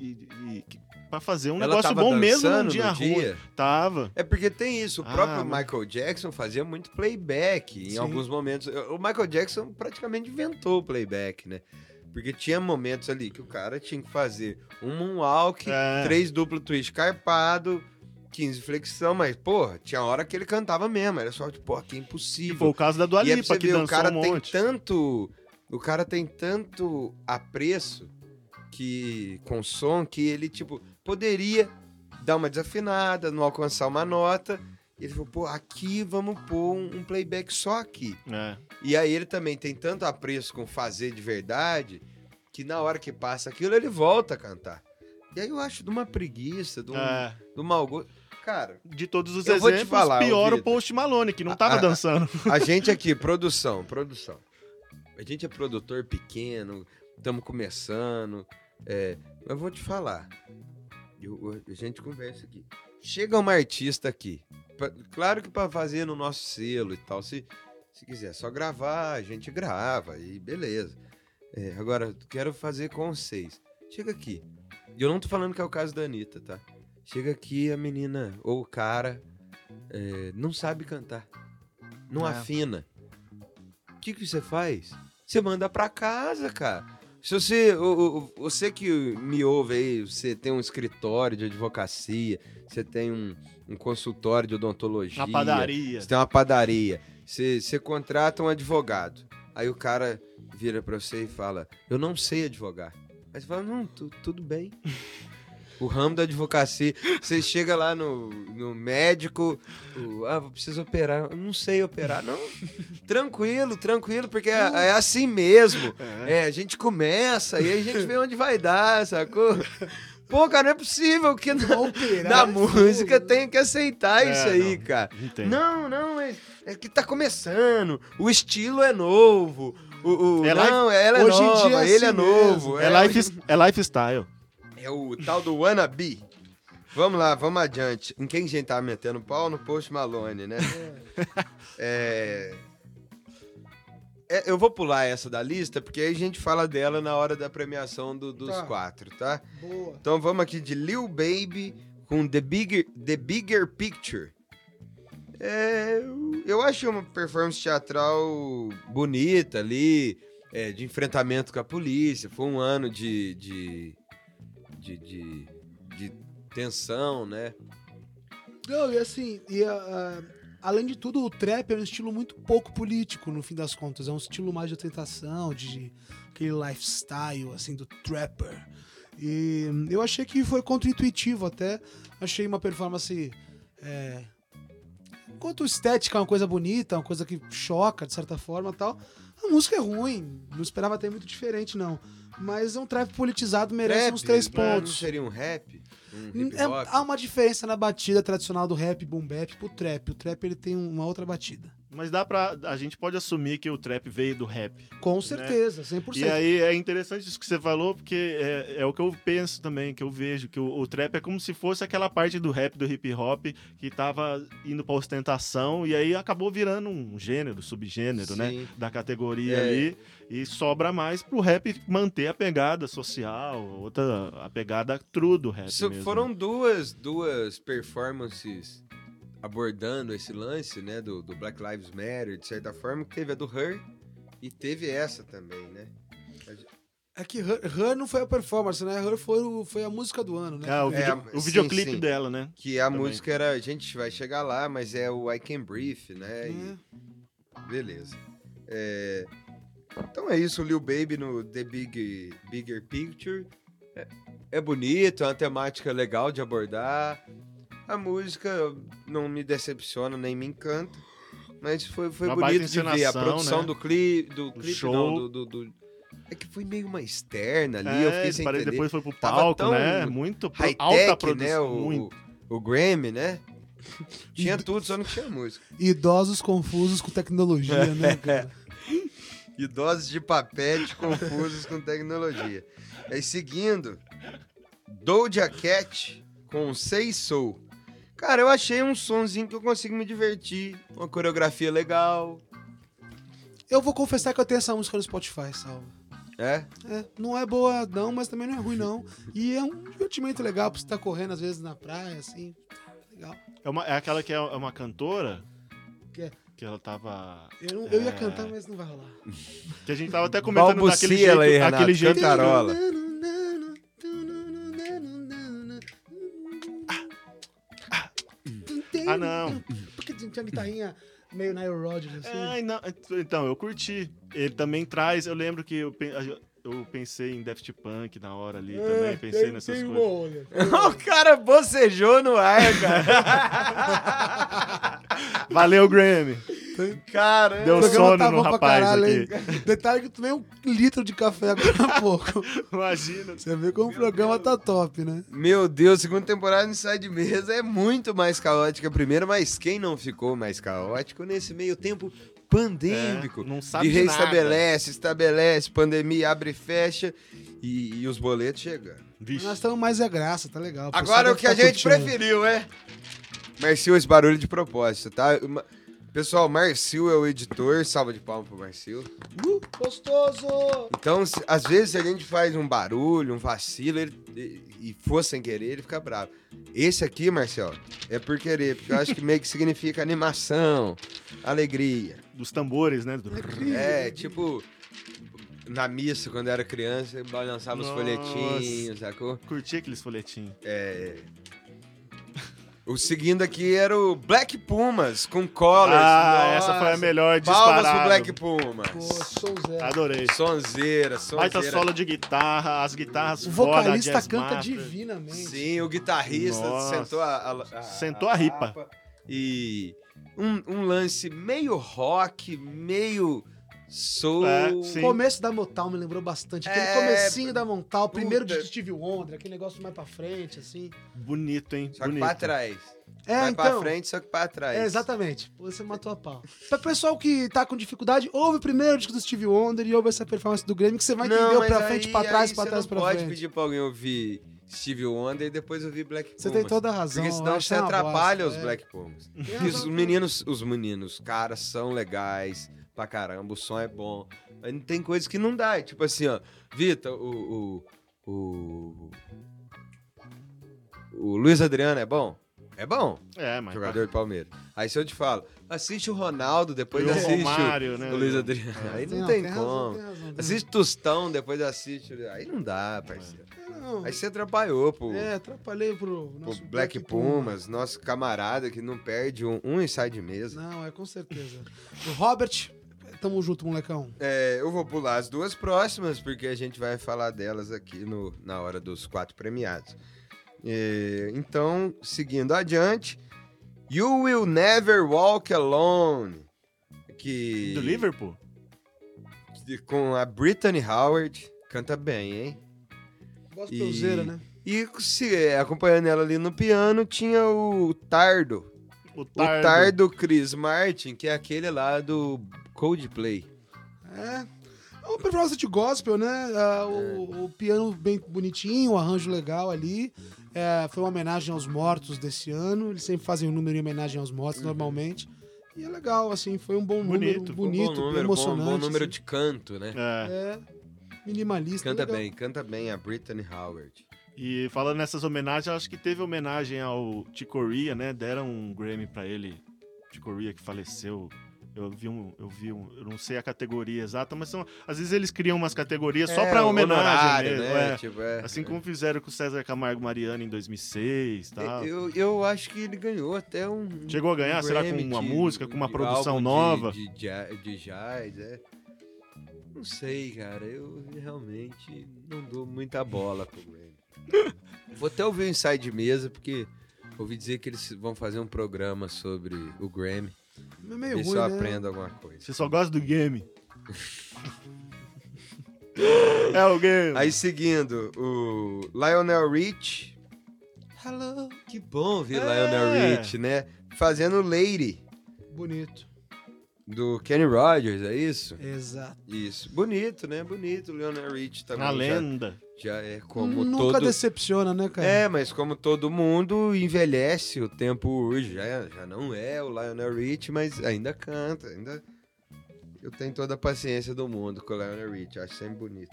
e, e pra fazer um Ela negócio bom mesmo num dia ruim. dia? Tava. É porque tem isso. O Ah, próprio mas- Michael Jackson fazia muito playback em Sim. alguns momentos. O Michael Jackson praticamente inventou o playback, né? Porque tinha momentos ali que o cara tinha que fazer um moonwalk, É. três duplo twist carpado, 15 flexão, mas, porra, tinha hora que ele cantava mesmo. Era só, tipo, porra, que Que impossível. foi o caso da Dua e é Lipa, você que ver, dançou o cara um tem monte. tanto. O cara tem tanto apreço que com som que ele, tipo, poderia dar uma desafinada, não alcançar uma nota. E ele falou, pô, aqui vamos pôr um, um playback só aqui. É. E aí ele também tem tanto apreço com fazer de verdade que na hora que passa aquilo ele volta a cantar. E aí eu acho de uma preguiça, de um, É. de um mau gosto. Cara, De todos os Eu vou te exemplos, falar, pior o. Post Malone, que não tava Ah, ah, dançando. A gente aqui, produção, produção. A gente é produtor pequeno, estamos começando. É, eu vou te falar. Eu- eu- a gente conversa aqui. Chega uma artista aqui. pra- claro que para fazer no nosso selo e tal. Se, se quiser só gravar, a gente grava e beleza. É, agora, quero fazer com vocês. Chega aqui. E eu não tô falando que é o caso da Anitta, tá? Chega aqui a menina ou o cara é, não sabe cantar. Não É. afina. O que, que você faz? você manda pra casa, cara. Se você, o- o- você que me ouve aí, você tem um escritório de advocacia, você tem um, um consultório de odontologia, Na padaria. você tem uma padaria, você, você contrata um advogado. Aí o cara vira pra você e fala: Eu não sei advogar. Aí você fala: Não, tu- tudo bem. O ramo da advocacia. Você chega lá no, no médico, o, ah, preciso operar. Eu não sei operar. Não, tranquilo, tranquilo, porque é, é assim mesmo. É, a gente começa e a gente vê onde vai dar, sacou? Pô, cara, não é possível que na, na é música tem que aceitar É, isso aí, não. cara. Entendo. Não, não, é, é que tá começando. O estilo é novo. O, o- É life- não, ela é Hoje em nova, dia é ele é assim novo. mesmo. É, life, é lifestyle. É o tal do wannabe. Vamos lá, vamos adiante. Em quem a gente tá metendo pau? No Post Malone, né? É... É, eu vou pular essa da lista, porque aí a gente fala dela na hora da premiação do- dos Tá. quatro, tá? Boa. Então vamos aqui de Lil Baby com The Bigger, The Bigger Picture. É, eu achei uma performance teatral bonita ali, é, de enfrentamento com a polícia. Foi um ano de, de, de, de, de tensão, né? Não, e assim, e, ah, além de tudo, o trap é um estilo muito pouco político, no fim das contas. É um estilo mais de tentação, de aquele lifestyle, assim, do trapper. E eu achei que foi contra-intuitivo até. Achei uma performance. É, enquanto estética é uma coisa bonita, uma coisa que choca, de certa forma tal. A música é ruim. Não esperava ter muito diferente, não. Mas é um trap politizado, merece Rap, uns três pontos. Não seria um rap? Um É- há uma diferença na batida tradicional do rap boom bap pro trap. O trap ele tem uma outra batida. Mas dá pra. A gente pode assumir que o trap veio do rap. Com certeza, 100%. E aí é interessante isso que você falou, porque é, é o que eu penso também, que eu vejo, que o, o trap é como se fosse aquela parte do rap, do hip hop, que tava indo pra ostentação, e aí acabou virando um gênero, subgênero, né? Sim. Da categoria É. ali. E sobra mais pro rap manter a pegada social, outra, a pegada true do rap. Isso mesmo, foram né? duas, duas performances abordando esse lance, né, do, do Black Lives Matter, de certa forma, que teve a do Her e teve essa também, né? É que Her, Her não foi a performance, né? Her foi, o- foi a música do ano, né? É, o, É, vídeo- o sim, videoclipe sim. dela, né? Que a Também. música era, a gente vai chegar lá, mas é o I Can Breathe, né? É. E- beleza. É, então é isso, o Lil Baby no The Big, Bigger Picture. É, é bonito, é uma temática legal de abordar. A música não me decepciona, nem me encanta. Mas foi, foi Uma bonito de ver. A produção né? do clipe, do clipe show. não, do, do- do- É que foi meio uma externa ali, É, eu fiquei sem depois foi pro palco, né? Muito pro- alta High-tech, produção. né? O, muito. o, o Grammy, né? Tinha tudo, só não tinha música. Idosos confusos com tecnologia, né, cara? Idosos de papete confusos com tecnologia. Aí seguindo, Doja Cat com Sei Soul. Cara, eu achei um sonzinho que eu consigo me divertir. Uma coreografia legal. Eu vou confessar que eu tenho essa música no Spotify, salva. É? É, não é boa, não, mas também não é ruim, não. E é um divertimento legal pra você estar correndo, às vezes, na praia, assim. Legal. É, uma- é aquela que é uma cantora Que é? que ela tava. Eu, não- eu ia É. cantar, mas não vai rolar. Que a gente tava até comentando Balbucia daquele jeito. ela aí, Renato, aquele jeito cantarola. Ah, não. Porque tinha uma guitarrinha meio Nile Rodgers, assim. Ai, não. Então, eu curti. Ele também traz. Eu lembro que eu, eu pensei em Daft Punk na hora ali É, também. Pensei nessas uma coisas. o cara bocejou no ar, cara. Valeu, Grammy. Caramba. Deu O programa sono tá no bom pra rapaz caralho, aqui. hein? Detalhe que eu tomei um litro de café agora há pouco. Imagina. Você vê como o programa tá top, né? Meu Deus, segunda temporada no Inside Mesa é muito mais caótica a primeira, mas quem não ficou mais caótico nesse meio tempo pandêmico? É, não e sabe nada. reestabelece, estabelece, pandemia abre e fecha e, e os boletos chegando. Vixe. Nós estamos mais é graça, tá legal. Agora o que a tá gente curtindo. preferiu, é? Marcio, esse barulho de propósito, tá? Uma- Pessoal, Marcio é o editor, salva de palmas pro Marcio. Uh, gostoso! Então, se- às vezes a gente faz um barulho, um vacilo, ele, e, e for sem querer, ele fica bravo. Esse aqui, Marcelo, é por querer, porque eu acho que meio que significa animação, alegria. Dos tambores, né? É, tipo, na missa, quando eu era criança, eu balançava os Nossa. folhetinhos, sacou? Curti aqueles folhetinhos. É. O seguindo aqui era o Black Pumas com Colors. Ah, essa foi a Nossa, melhor Palmas disparado. pro Black Pumas. Pô, Zé. Adorei. Sonzeira, sonzeira. Baita solo de guitarra, as guitarras O foda, vocalista canta Master. divinamente. Sim, o guitarrista Nossa. sentou a, a- a- Sentou a ripa. E um, um lance meio rock, meio soul. É, O começo da Motown me lembrou bastante. Aquele É, comecinho da Motown, primeiro puta. de Steve Wonder, aquele negócio mais pra frente, assim. Bonito, hein? Só que Bonito. pra trás. É, Vai então. pra frente, só que pra trás. É, exatamente. Você matou a pau. Pra pessoal que tá com dificuldade, ouve o primeiro disco do Steve Wonder e ouve essa performance do Grêmio, que você vai entender o pra frente, aí- pra trás, pra você trás, não pra pode frente. pedir pra alguém ouvir Steve Wonder e depois ouvir Black Pumas. Você tem toda a razão. Porque senão você que é atrapalha bosta, os é. Black Pumas. E os meninos, os meninos, os caras são legais pra caramba, o som é bom. Mas não tem coisa que não dá. é Tipo assim, ó, Vitor, o, o, o. O Luiz Adriano é bom? É bom, É, mas. jogador do Palmeiras. Aí se eu te falo, assiste o Ronaldo, depois E o assiste o- Romário, né? o Luiz Adriano. É. Aí não Não, tem, tem como. razão, razão, Assiste Tostão, depois assiste. Aí não dá, parceiro. Não, Aí você atrapalhou pro, é, atrapalhei pro pro nosso Black Pumas, nosso camarada que não perde um, um ensaio de mesa. Não, é com certeza. O Robert, tamo junto, molecão. É, eu vou pular as duas próximas, porque a gente vai falar delas aqui no, na hora dos quatro premiados. É, então, seguindo adiante, You Will Never Walk Alone. Que, Do Liverpool? de- com a Brittany Howard. Canta bem, hein? Gospelzeira, E- né? E se, acompanhando ela ali no piano, tinha o Tardo. O O Tardo. Tardo Chris Martin, que é aquele lá do Coldplay. É. É uma performance de gospel, né? É. o, o piano bem bonitinho, o arranjo legal ali. É, foi uma homenagem aos mortos desse ano. Eles sempre fazem um número em homenagem aos mortos, normalmente. E é legal, assim, foi um bom número, Bonito. bonito, Uhum. bom número, bom, emocionante. bom número assim. de canto, né? É. É, minimalista. Canta legal. bem, canta bem a Brittany Howard. E falando nessas homenagens, eu acho que teve homenagem ao Chicoria, né? Deram um Grammy pra ele. Chicoria que faleceu. Eu vi um, eu vi um, eu não sei a categoria exata, mas são, às vezes eles criam umas categorias só É, pra homenagem honorário, mesmo, né? é. Tipo, é. Assim como fizeram com o César Camargo Mariano em 2006, tá? Eu, eu acho que ele ganhou até um. Chegou a ganhar? um Será com uma de- música, com uma produção nova? De, de, de jazz, é. Não sei, cara. Eu realmente não dou muita bola pro Grammy. Vou até ouvir o ensaio de mesa, porque ouvi dizer que eles vão fazer um programa sobre o Grammy. É meio se ruim, eu né? aprendo alguma coisa. Você só gosta do game. é o game. Aí seguindo, o Lionel Rich. Hello. Que bom ver É. Lionel Rich, né? Fazendo Lady, Bonito. Do Kenny Rogers, é isso? Exato. Isso. Bonito, né? Bonito o Lionel Rich também. A já- lenda. Já, é como Nunca todo... decepciona, né, cara? É, mas como todo mundo envelhece, o tempo hoje já, já não é o Lionel Rich, mas ainda canta, ainda... Eu tenho toda a paciência do mundo com o Lionel Rich, acho sempre bonito.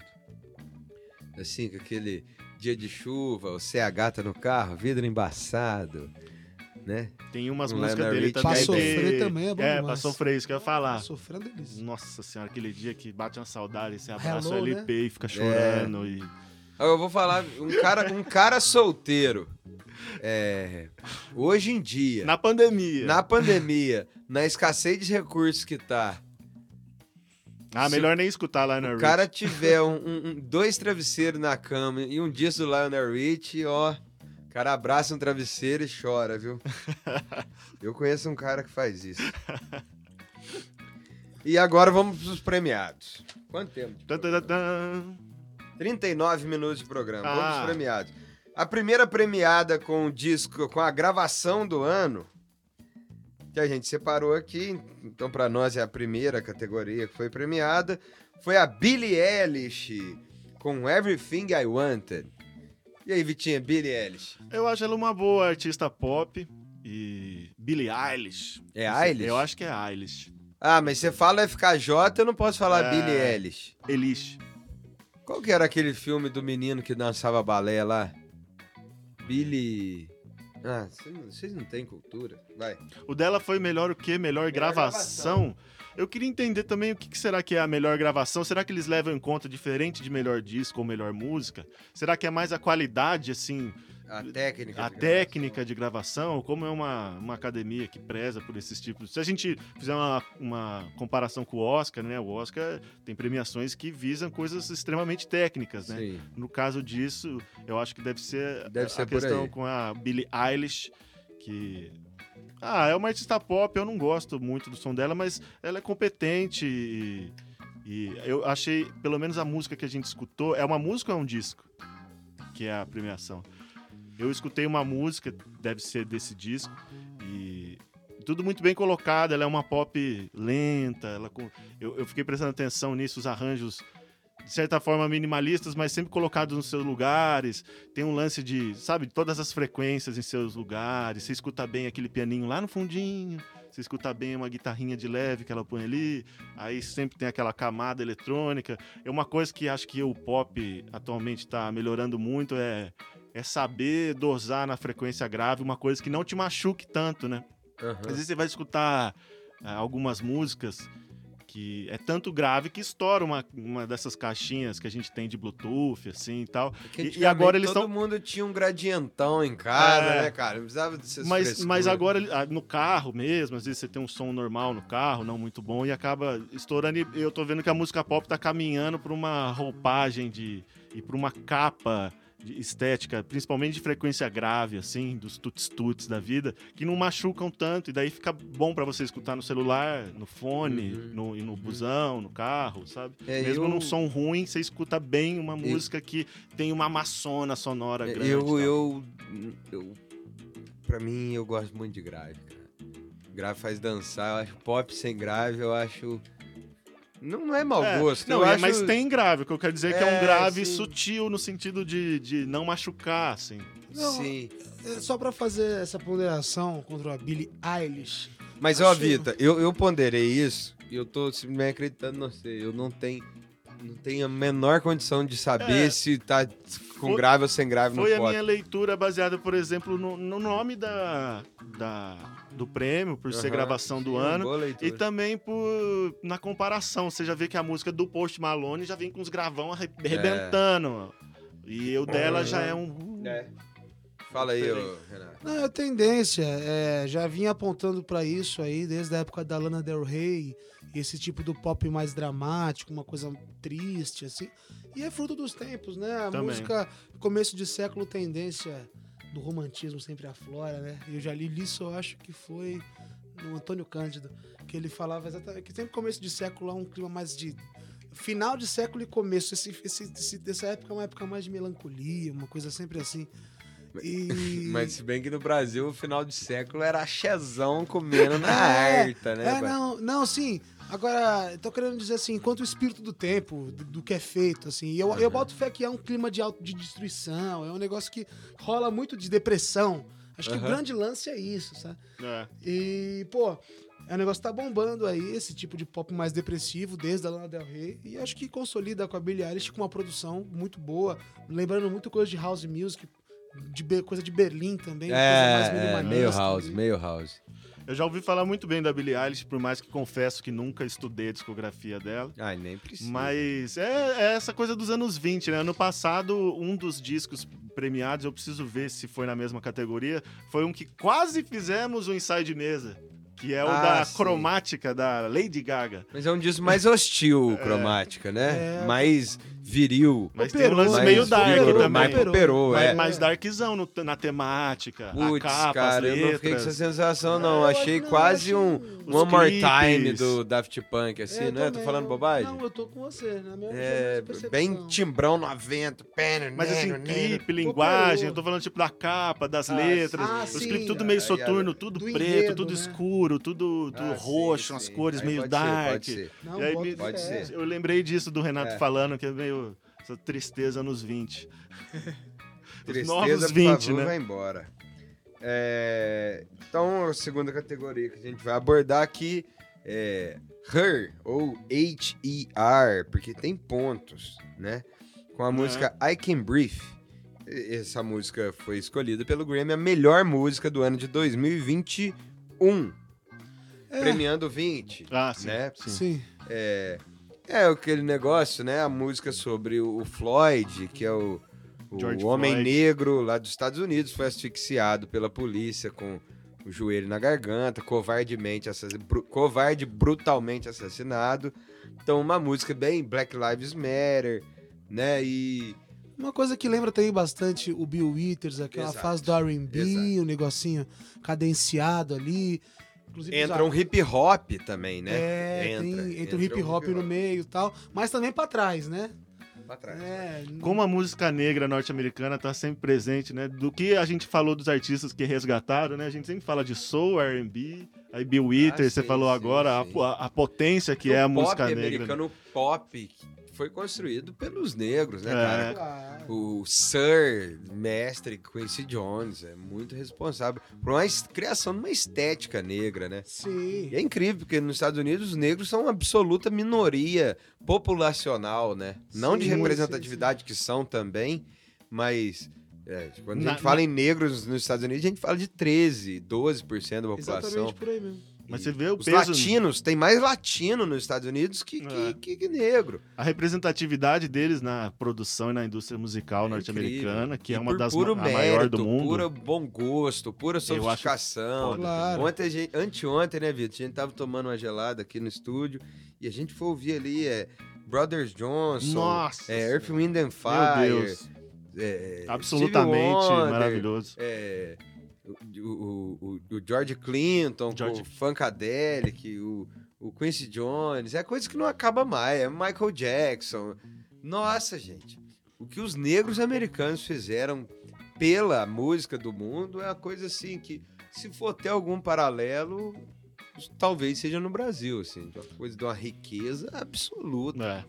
Assim, com aquele dia de chuva, o CH tá no carro, vidro embaçado, né? Tem umas O músicas Lionel dele Rich também. Pra sofrer que- também é bom É, pra demais. sofrer, isso que eu ia falar. Sofrendo é delícia. Nossa senhora, aquele dia que bate uma saudade, você abraça Hello, o né? LP e fica chorando. E... Agora Eu vou falar, um cara, um cara solteiro, é, hoje em dia, Na pandemia. na pandemia, na escassez de recursos que tá, Ah, Se melhor nem escutar lá na o cara tiver um- um- dois travesseiros na cama e um disco do Lionel Rich, ó, cara abraça um travesseiro e chora, viu? Eu conheço um cara que faz isso. E agora vamos pros premiados. Quanto tempo? de Tan, programa? tan, tan, tan. 39 minutos de programa. Vamos Ah. pros premiados. A primeira premiada com o disco, com a gravação do ano, que a gente separou aqui, então pra nós é a primeira categoria que foi premiada, foi a Billie Eilish com Everything I Wanted. E aí, Vitinha, Billie Eilish? Eu acho ela uma boa artista pop. E. Billie Eilish. É Eilish? Eu acho que é Eilish. Ah, mas você fala FKJ, eu não posso falar É. Billie Eilish. Elish. Qual que era aquele filme do menino que dançava balé lá? Billy... Ah, vocês não- têm cultura. Vai. O dela foi melhor o quê? Melhor, gravação. Eu queria entender também o que, que será que é a melhor gravação. Será que eles levam em conta diferente de melhor disco ou melhor música? Será que é mais a qualidade, assim, A técnica. a de técnica de gravação, como é uma, uma academia que preza por esses tipos. Se a gente fizer uma, uma comparação com o Oscar, né? O Oscar tem premiações que visam coisas extremamente técnicas, né? Sim. No caso disso, eu acho que deve ser Deve a, ser a questão aí. com a Billie Eilish, que. Ah, é uma artista pop, eu não gosto muito do som dela, mas ela é competente e, e eu achei, pelo menos a música que a gente escutou, é uma música ou é um disco? Que é a premiação. Eu escutei uma música, deve ser desse disco, e tudo muito bem colocado. Ela é uma pop lenta. Ela eu, eu fiquei prestando atenção nisso, os arranjos, de certa forma, minimalistas, mas sempre colocados nos seus lugares. Tem um lance de, sabe, todas as frequências em seus lugares. Você escuta bem aquele pianinho lá no fundinho. Você escuta bem uma guitarrinha de leve que ela põe ali. Aí sempre tem aquela camada eletrônica. É uma coisa que acho que o pop atualmente está melhorando muito é, é saber dosar na frequência grave uma coisa que não te machuque tanto, né? Aham. Às vezes você vai escutar ah, algumas músicas que é tanto grave que estoura uma, uma dessas caixinhas que a gente tem de Bluetooth, assim e tal. Porque E- e agora eles todo tão- mundo tinha um gradientão em casa, É. né, cara? Não precisava Mas, mas agora, ah, no carro mesmo, às vezes você tem um som normal no carro, não muito bom, e acaba estourando. E eu tô vendo que a música pop tá caminhando pra uma roupagem de. e pra uma capa de estética, principalmente de frequência grave, assim, dos tuts-tuts da vida, que não machucam tanto, e daí fica bom pra você escutar no celular, no fone, Uhum. no, e no busão, no carro, sabe? É, Mesmo eu- num som ruim, você escuta bem uma música que tem uma maçona sonora grande. É, Eu, tal. eu, eu. Pra mim, eu gosto muito de grave, cara. Grave faz dançar, eu acho pop sem grave, eu acho. Não, não é mau É, gosto. Não, eu é, acho... mas tem grave, o que eu quero dizer é que é É, um grave sim. sutil no sentido de, de não machucar, assim. Não, Sim. É, Só pra fazer essa ponderação contra a Billie Eilish. Mas, ó, Vita, eu, eu ponderei isso e eu tô simplesmente acreditando no você. Eu não tenho, não tenho a menor condição de saber É. se tá com Foi- grave ou sem grave Foi no a minha leitura baseada, por exemplo, no, no nome da, da, do prêmio, por ser Aham, gravação do sim, ano. boa E também por na comparação, você já vê que a música do Post Malone já vem com os gravão arre- arrebentando. E o dela já é um. É. Fala aí, ô, Renato. Não, é tendência. é, já vinha apontando pra isso aí desde a época da Lana Del Rey. Esse tipo do pop mais dramático, uma coisa triste, assim. E é fruto dos tempos, né? A Também. música, começo de século, tendência do romantismo sempre aflora, né? Eu já li isso, eu acho que foi no Antônio Cândido, que ele falava exatamente que sempre começo de século há um clima mais de final de século e começo. Esse, esse, esse- dessa época é uma época mais de melancolia, uma coisa sempre assim. E... Mas se bem que no Brasil, o final de século era chezão comendo na É, harta, né? É, não, não, sim. Agora, eu tô querendo dizer assim, enquanto o espírito do tempo, do, do que é feito, assim, eu, eu boto fé que é um clima de, auto, de destruição, é um negócio que rola muito de depressão. Acho que o grande lance é isso, sabe? É. E, pô, é um negócio que tá bombando aí, esse tipo de pop mais depressivo, desde a Lana Del Rey, e acho que consolida com a Billie Eilish com uma produção muito boa, lembrando muito coisa de house music, de coisa de Berlim também, coisa mais É, é, meio house, meio house. Eu já ouvi falar muito bem da Billie Eilish, por mais que confesso que nunca estudei a discografia dela. Ai, nem precisa. Mas é, é essa coisa dos anos 20, né? Ano passado, um dos discos premiados, eu preciso ver se foi na mesma categoria, foi um que quase fizemos o ensaio de mesa, que é o Ah, da sim. cromática da Lady Gaga. Mas é um disco mais hostil, cromática, né? É. Mais viril. Mas tem um Operou, lance mais meio dark vigoroso, também. Mais Operou. operou, mais, é. mais darkzão no- na temática, a Putz, capa, cara, as eu não fiquei com essa sensação, não. É, Achei não, quase um One More clipes. Time do Daft Punk, assim, É, né? Tô também, falando eu- bobagem? Não, eu tô com você, na minha É, bem timbrão 90. Mas assim, né, clipe, linguagem, Operou. eu tô falando tipo da capa, das Ah, letras. Ah, os clipes tudo meio Aí, soturno, tudo do preto, tudo né? escuro, tudo, Ah, roxo, as cores meio dark. pode ser. Pode ser. Eu lembrei disso do Renato É. falando, que é meio essa tristeza nos 20. Os Tristeza, novos por 20, favor, né? vai embora. É, Então, a segunda categoria que a gente vai abordar aqui é Her, ou H-E-R, porque tem pontos, né? Com a É. música I Can Breathe. Essa música foi escolhida pelo Grammy a melhor música do ano de 2021. premiando 20, Ah, sim. né? sim. Sim. É, é aquele negócio, né? A música sobre o Floyd, que é o, o George homem Floyd. negro lá dos Estados Unidos, foi asfixiado pela polícia com o joelho na garganta, covardemente bru- covarde brutalmente assassinado. Então, uma música bem Black Lives Matter, né? E Uma coisa que lembra também bastante o Bill Withers, aquela Exato. fase do R&B, o negocinho cadenciado ali. Inclusive, entra um hip hop também, né? É, entra, tem, entra o hip hop no meio e tal, mas também pra trás, né? Pra trás. É, Como a música negra norte-americana está sempre presente, né? Do que a gente falou dos artistas que resgataram, né? A gente sempre fala de soul, R&B, aí Bill Withers, você Ah, sim, falou sim, agora, a- sim. A, a potência que o é a pop música negra. americano, o pop foi construído pelos negros, né, É. cara? claro. O Sir, mestre Quincy Jones, é muito responsável por uma criação de uma estética negra, né? Sim. E é incrível, porque nos Estados Unidos os negros são uma absoluta minoria populacional, né? Não de Sim, representatividade, que são também, mas é, quando a Na- gente fala em negros nos Estados Unidos, a gente fala de 13, 12% da população. Exatamente por aí mesmo. Mas você vê o Os peso, latinos, tem mais latino nos Estados Unidos que, que- É. que- que negro. a representatividade deles na produção e na indústria musical É norte-americana, que é E uma por das puro ma- a mérito, maior do mundo. puro bom gosto, pura acho sofisticação. foda. Claro. Ontem, gente, anteontem, né, Vitor? A gente tava tomando uma gelada aqui no estúdio e a gente foi ouvir ali é, Brothers Johnson, Nossa! é, Earth, Wind and Meu Fire, Deus! é, Absolutamente Wonder, maravilhoso. é, o, o- o- George Clinton, George- o Funkadelic, o, o Quincy Jones, é coisa que não acaba mais, é Michael Jackson. Nossa, gente, o que os negros americanos fizeram pela música do mundo é uma coisa assim que, se for ter algum paralelo, talvez seja no Brasil, assim, uma coisa de uma riqueza absoluta, É.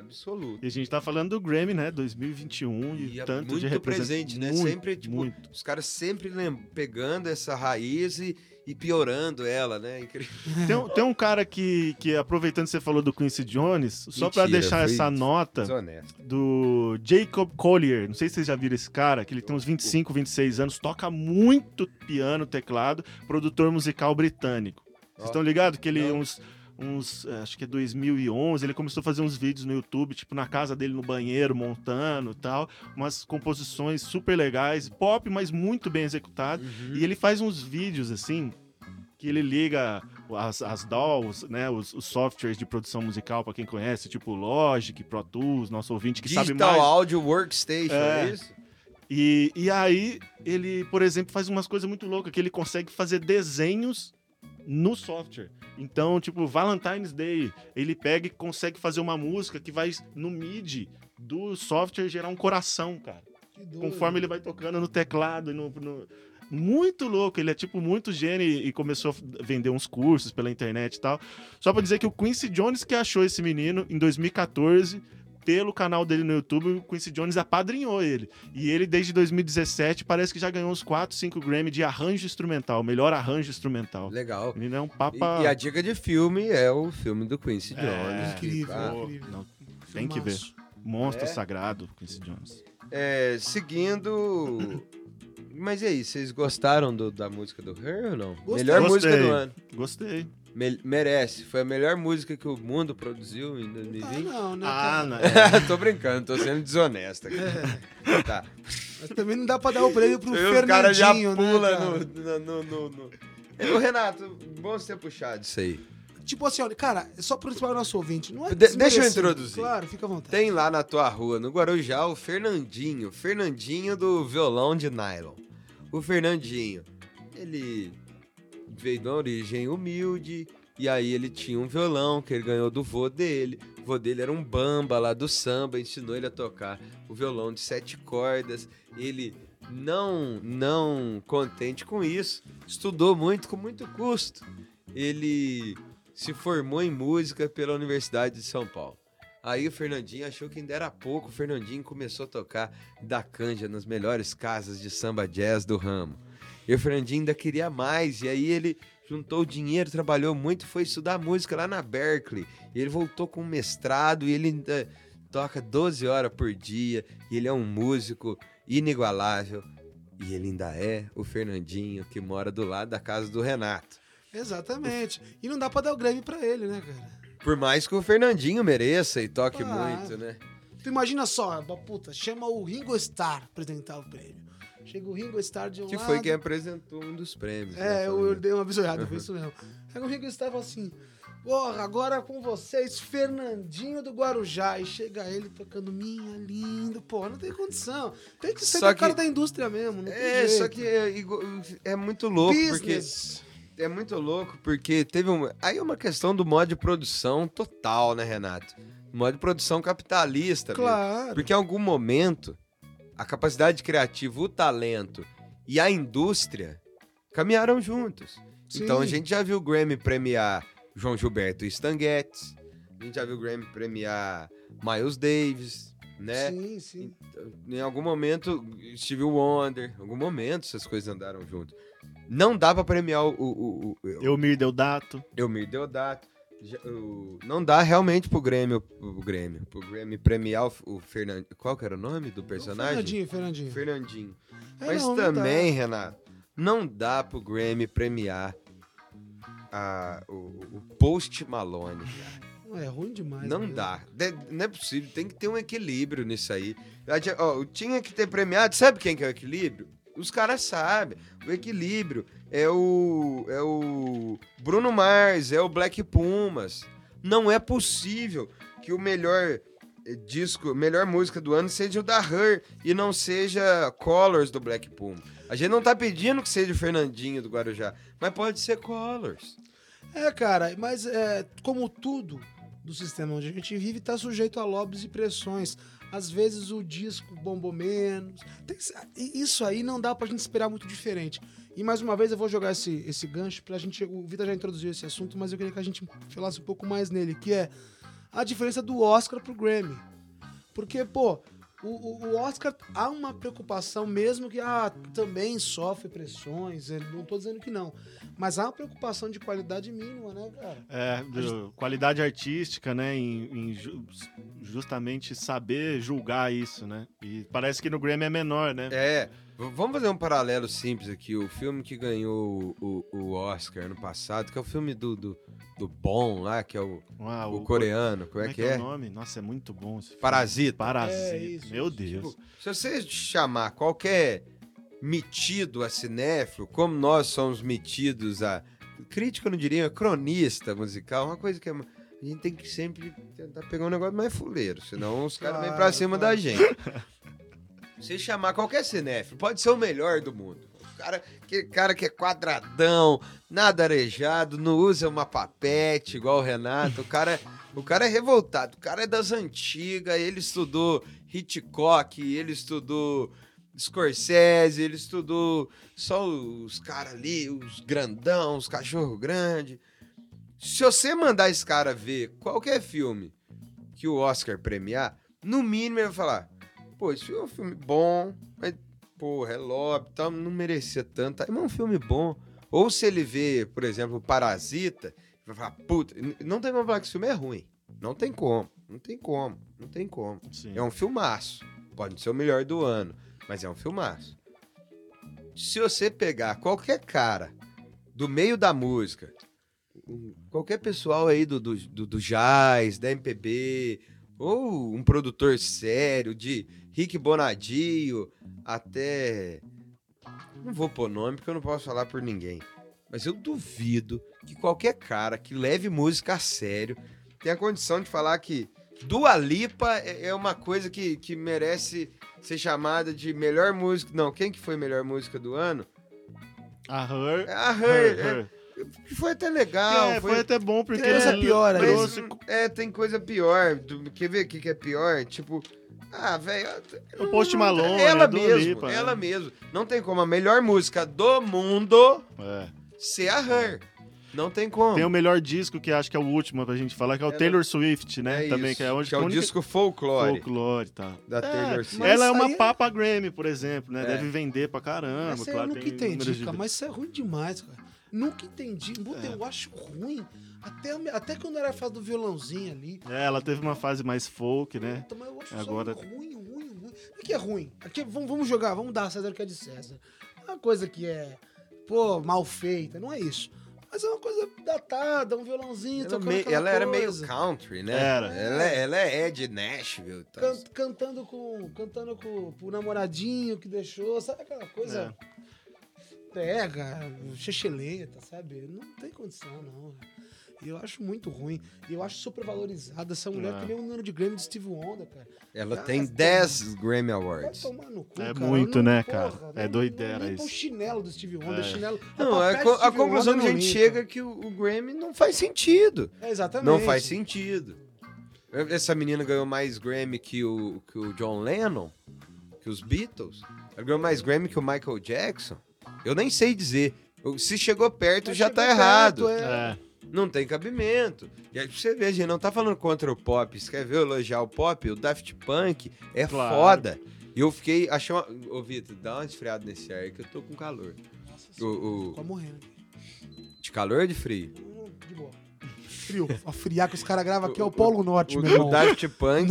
absoluta. E a gente tá falando do Grammy, né? 2021 e, E é tanto muito de represent- presente, né? Muito, Sempre, tipo, muito. Os caras sempre pegando essa raiz e, e piorando ela, né? Incrível. Tem, um- tem um cara que, que, aproveitando que você falou do Quincy Jones, só pra Mentira, deixar essa nota Desonesto. do Jacob Collier. Não sei se vocês já viram esse cara, que ele tem uns 25, 26 anos, toca muito piano, teclado, produtor musical britânico. Vocês estão ligados que ele, não. uns, uns, eh, acho que é 2011, ele começou a fazer uns vídeos no YouTube, tipo, na casa dele, no banheiro, montando e tal. Umas composições super legais, pop, mas muito bem executado. Uhum. E ele faz uns vídeos, assim, que ele liga as, as DAWs, né, os, os softwares de produção musical, pra quem conhece, tipo Logic, Pro Tools, nosso ouvinte que sabe Digital mais. Audio Workstation, é, É. isso? E, e aí, ele, por exemplo, faz umas coisas muito loucas, que ele consegue fazer desenhos no software. Então, tipo, Valentine's Day, ele pega e consegue fazer uma música que vai no MIDI do software gerar um coração, cara. Conforme ele vai tocando no teclado e no, no- Muito louco, ele é tipo muito gênio e começou a vender uns cursos pela internet e tal. Só pra dizer que o Quincy Jones que achou esse menino em 2014, pelo canal dele no YouTube, o Quincy Jones apadrinhou ele. E ele, desde 2017, parece que já ganhou uns 4, 5 Grammy de arranjo instrumental, melhor arranjo instrumental. Legal. Menino é um E, papa. e a dica de filme é o filme do Quincy É, Jones. que, incrível. ah, incrível. não, tem que ver. Monstro É. sagrado, Quincy Jones. é, seguindo. Mas e aí, vocês gostaram do- da música do Her ou não? Gostei. Melhor música Gostei. do ano. Gostei. Me- merece. Foi a melhor música que o mundo produziu em Ah, 2020. não, né? Ah, cara? não. tô brincando, tô sendo desonesto aqui. Tá. Mas também não dá pra dar o prêmio pro Você vê, os caras já Fernandinho, pula né, cara? no, no, no, no- Ô, Renato, bom você ter puxado isso aí. Tipo assim, olha, cara, é só para o nosso ouvinte. Não é De- deixa eu introduzir. Claro, fica à vontade. Tem lá na tua rua, no Guarujá, o Fernandinho. Fernandinho do violão de nylon. O Fernandinho, ele veio de uma origem humilde. E aí ele tinha um violão que ele ganhou do vô dele. O vô dele era um bamba lá do samba, ensinou ele a tocar o violão de sete cordas. Ele não, não contente com isso, estudou muito com muito custo. Ele se formou em música pela Universidade de São Paulo. Aí o Fernandinho achou que ainda era pouco, o Fernandinho começou a tocar da canja nas melhores casas de samba jazz do ramo. E o Fernandinho ainda queria mais, e aí ele juntou dinheiro, trabalhou muito, foi estudar música lá na Berkeley. E ele voltou com um mestrado e ele ainda toca 12 horas por dia, e ele é um músico inigualável. E ele ainda é o Fernandinho que mora do lado da casa do Renato. Exatamente. E não dá pra dar o Grammy pra ele, né, cara? Por mais que o Fernandinho mereça e toque Ah. muito, né? Tu imagina só, puta, chama o Ringo Starr pra apresentar o prêmio. Chega o Ringo Starr de um Que lado... foi quem apresentou um dos prêmios. É, né, eu, eu dei uma bisoiada, foi isso mesmo. Aí o Ringo Starr fala assim, porra, agora com vocês, Fernandinho do Guarujá. E chega ele tocando Minha Lindo. Pô, não tem condição. Tem que ser Só o cara que- da indústria mesmo, É, jeito. só que é, é muito louco, Business. porque... É muito louco, porque teve um... Aí é uma questão do modo de produção total, né, Renato? Modo de produção capitalista mesmo. Claro. Porque em algum momento, a capacidade criativa, o talento e a indústria caminharam juntos. Sim. Então a gente já viu o Grammy premiar João Gilberto e Stan Getz, a gente já viu o Grammy premiar Miles Davis, né? Sim, sim. Em algum momento, Stevie Wonder, em algum momento essas coisas andaram juntos. Não dá pra premiar o, o, o, o Eumir Deodato. Elmir Deodato. Não dá realmente pro Grêmio, o Grêmio, pro Grêmio premiar o, Fernandinho. Qual que era o nome do personagem? Fernandinho, Fernandinho. Fernandinho. É, Mas não, não também, Renato, não dá pro Grammy premiar a- o, o Post Malone. cara. É ruim demais. não mesmo. dá. De- não é possível. Tem que ter um equilíbrio nisso aí. Tinha que ter premiado. Sabe quem que é o equilíbrio? Os caras sabem. O equilíbrio é o, é o Bruno Mars, é o Black Pumas. Não é possível que o melhor eh, disco, melhor música do ano seja o da Her e não seja Colors do Black Puma. A gente não tá pedindo que seja o Fernandinho do Guarujá, mas pode ser Colors. É, cara, mas é, como tudo do sistema onde a gente vive, tá sujeito a lobbies e pressões. Às vezes o disco bombou menos. Tem isso aí não dá pra gente esperar muito diferente. E mais uma vez eu vou jogar esse, esse gancho pra gente. O Vitor já introduziu esse assunto, mas eu queria que a gente falasse um pouco mais nele, que é a diferença do Oscar pro Grammy. Porque, pô, o, o- o Oscar há uma preocupação, mesmo que ah, também sofre pressões, não tô dizendo que não. Mas há uma preocupação de qualidade mínima, né, cara? É, do- qualidade artística, né? Em, em ju- justamente saber julgar isso, né? E parece que no Grammy é menor, né? É, vamos fazer um paralelo simples aqui. O filme que ganhou o, o- o Oscar ano passado, que é o filme do, do, do Bom lá, que é o, Ah, o coreano, como é que é? o nome? Nossa, é muito bom esse filme. Parasita. Parasita. É, isso, Meu. Deus. Tipo, se você chamar qualquer metido a cinéfilo, como nós somos metidos a. Crítico, eu não diria, cronista musical, uma coisa que é- a gente tem que sempre tentar pegar um negócio mais fuleiro, senão os caras vêm pra Claro, cima claro. da gente. Se chamar qualquer cinéfilo, pode ser o melhor do mundo. Cara, aquele cara que é quadradão, nada arejado, não usa uma papete igual o Renato. O cara, o cara é revoltado, o cara é das antigas, ele estudou Hitchcock, ele estudou Scorsese, ele estudou só os caras ali, os grandão, os cachorro grande. Se você mandar esse cara ver qualquer filme que o Oscar premiar, no mínimo ele vai falar: pô, esse filme é um filme bom, mas, porra, é lobby tal, não merecia tanto, mas é um filme bom. Ou se ele vê, por exemplo, o Parasita, vai falar: puta, não tem como falar que esse filme é ruim. Não tem como, não tem como, não tem como. Sim. É um filmaço. Pode não ser o melhor do ano, mas é um filmaço. Se você pegar qualquer cara do meio da música, qualquer pessoal aí do, do, do, do jazz, da MPB, ou um produtor sério, de Rick Bonadio até. Não vou pôr nome porque eu não posso falar por ninguém. Mas eu duvido que qualquer cara que leve música a sério tenha condição de falar que Dua Lipa é é uma coisa que, que merece ser chamada de melhor música. Não, quem que foi melhor música do ano? A Her. É a Her. Her, é- Her. foi até legal. É, foi até bom porque Tem coisa pior aí. Mas, trouxe é, tem coisa pior. Quer ver o que, que é pior? Tipo, ah, velho. O Post Malone, Ela Dua mesmo, Lipa, ela né? mesmo. Não tem como a melhor música do mundo É. ser a Her. Não tem como. Tem o melhor disco que acho que é o último pra gente falar, que é o Ela- Taylor Swift, né? É Também, isso, que é onde que é o única- disco folclore folclore tal. da É, Taylor Swift. Mas ela é uma aí- papa Grammy, por exemplo, né? É. Deve vender pra caramba. Essa aí claro, eu nunca tem entendi, de- cara, mas isso é ruim demais, cara. Nunca entendi. Puta, É. Eu acho ruim. Até, até quando era a fase do violãozinho ali. É, ela teve uma fase mais folk, né? Mas eu acho Agora- ruim, ruim, ruim. O que é ruim? Aqui, vamos, vamos jogar, vamos dar a César o que é de César. Uma coisa que é, pô, mal feita, não é isso. Mas é uma coisa datada, um violãozinho, Ela, meio- ela era meio country, né? Era. Ela, ela é de Nashville. Tá? Can- cantando com cantando com, com o namoradinho que deixou, sabe aquela coisa pega, chechelenta, sabe? Não tem condição, não. Eu acho muito ruim. E eu acho super valorizada essa mulher É. que nem um ano de Grammy de Steve Wonder, cara. Ela Ah, tem tem- 10 Grammy Vai Awards. tomar no cu, É cara. muito, Não- né, porra, cara? não- É doideira não, nem pra o isso. chinelo do Steve Wonder, É. chinelo. Não, a, co- a conclusão que a gente chega é que o, o Grammy não faz sentido. É, exatamente. Não faz sentido. Essa menina ganhou mais Grammy que o, que o John Lennon, que os Beatles. Ela ganhou mais Grammy que o Michael Jackson. Eu nem sei dizer. Se chegou perto, Mas já chegou tá perto, errado. é. É. Não tem cabimento. E aí pra você ver, a gente não tá falando contra o pop. Se quer ver elogiar o pop, o Daft Punk é Claro. foda. E eu fiquei. Achei uma... Ô, Vitor, dá uma esfriada nesse ar que eu tô com calor. Nossa O, senhora, o- morrendo. De calor ou de frio? De boa. Frio. A friar que os caras gravam aqui é o Polo Norte, O, meu irmão. o Daft Punk,